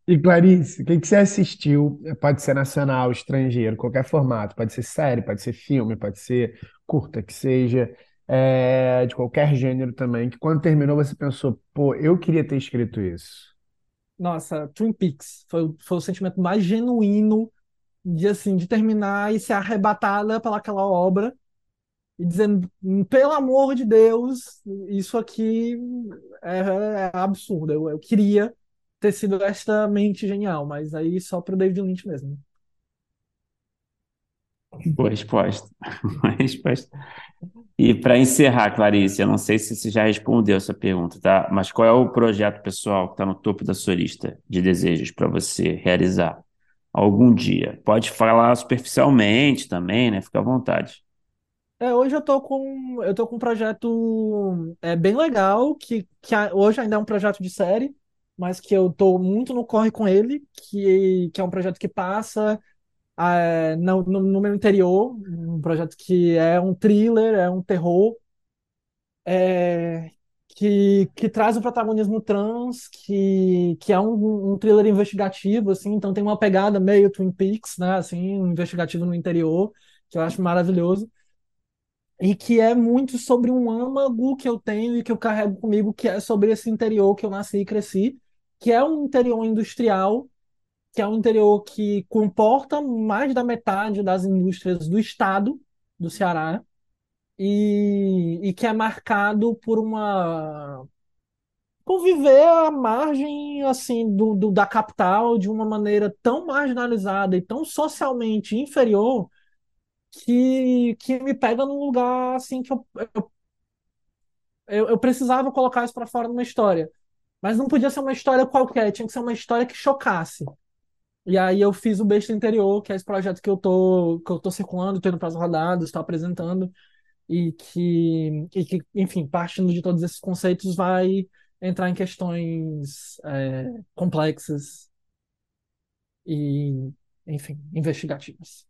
E Clarice, o que você assistiu? Pode ser nacional, estrangeiro, qualquer formato. Pode ser série, pode ser filme, pode ser curta, que seja, é, de qualquer gênero também. Que quando terminou você pensou, pô, eu queria ter escrito isso. Nossa, Twin Peaks foi, foi o sentimento mais genuíno de, assim, de terminar e ser arrebatada pelaquela obra e dizendo, pelo amor de Deus, isso aqui é, é absurdo. Eu, eu queria ter sido esta mente genial, mas aí só pro David Lynch mesmo. Boa resposta. Boa resposta. E para encerrar, Clarice, eu não sei se você já respondeu essa pergunta, tá? Mas qual é o projeto pessoal que está no topo da sua lista de desejos para você realizar algum dia? Pode falar superficialmente também, né? Fica à vontade. É, hoje eu tô com eu tô com um projeto é bem legal que, que hoje ainda é um projeto de série, mas que eu tô muito no corre com ele, que, que é um projeto que passa é, no, no, no meu interior, um projeto que é um thriller, é um terror, é, que, que traz o protagonismo trans, que, que é um, um thriller investigativo, assim, então tem uma pegada meio Twin Peaks, né, assim, um investigativo no interior, que eu acho maravilhoso e que é muito sobre um âmago que eu tenho e que eu carrego comigo, que é sobre esse interior que eu nasci e cresci, que é um interior industrial, que é um interior que comporta mais da metade das indústrias do estado do Ceará e, e que é marcado por uma por viver à margem assim do, do- da capital de uma maneira tão marginalizada e tão socialmente inferior que, que me pega num lugar assim que eu, eu, eu precisava colocar isso para fora numa história. Mas não podia ser uma história qualquer, tinha que ser uma história que chocasse. E aí eu fiz o Besta Interior, que é esse projeto que eu tô, que eu tô circulando, tô indo para as rodadas, estou apresentando, e que, e que, enfim, partindo de todos esses conceitos, vai entrar em questões é, complexas e, enfim, investigativas.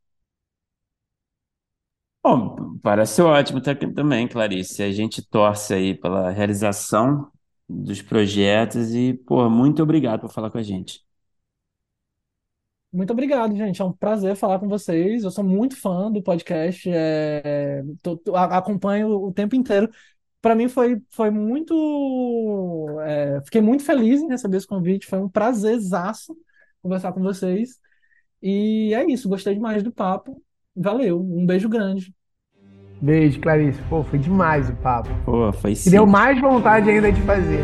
Bom, parece ótimo também, Clarice. A gente torce aí pela realização dos projetos e, pô, muito obrigado por falar com a gente. Muito obrigado, gente. É um prazer falar com vocês. Eu sou muito fã do podcast. é, tô- tô- acompanho o tempo inteiro. Para mim foi, foi muito. é, fiquei muito feliz em receber esse convite. Foi um prazerzaço conversar com vocês. E é isso. Gostei demais do papo. Valeu. Um beijo grande. Beijo, Clarice. Pô, foi demais o papo. Pô, foi E sim. deu mais vontade ainda de fazer.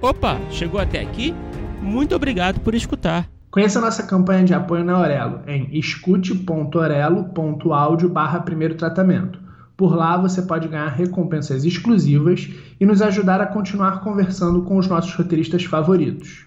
Opa, chegou até aqui? Muito obrigado por escutar. Conheça a nossa campanha de apoio na Aurelo em escute.orelo.audio barra primeiro tratamento. Por lá você pode ganhar recompensas exclusivas e nos ajudar a continuar conversando com os nossos roteiristas favoritos.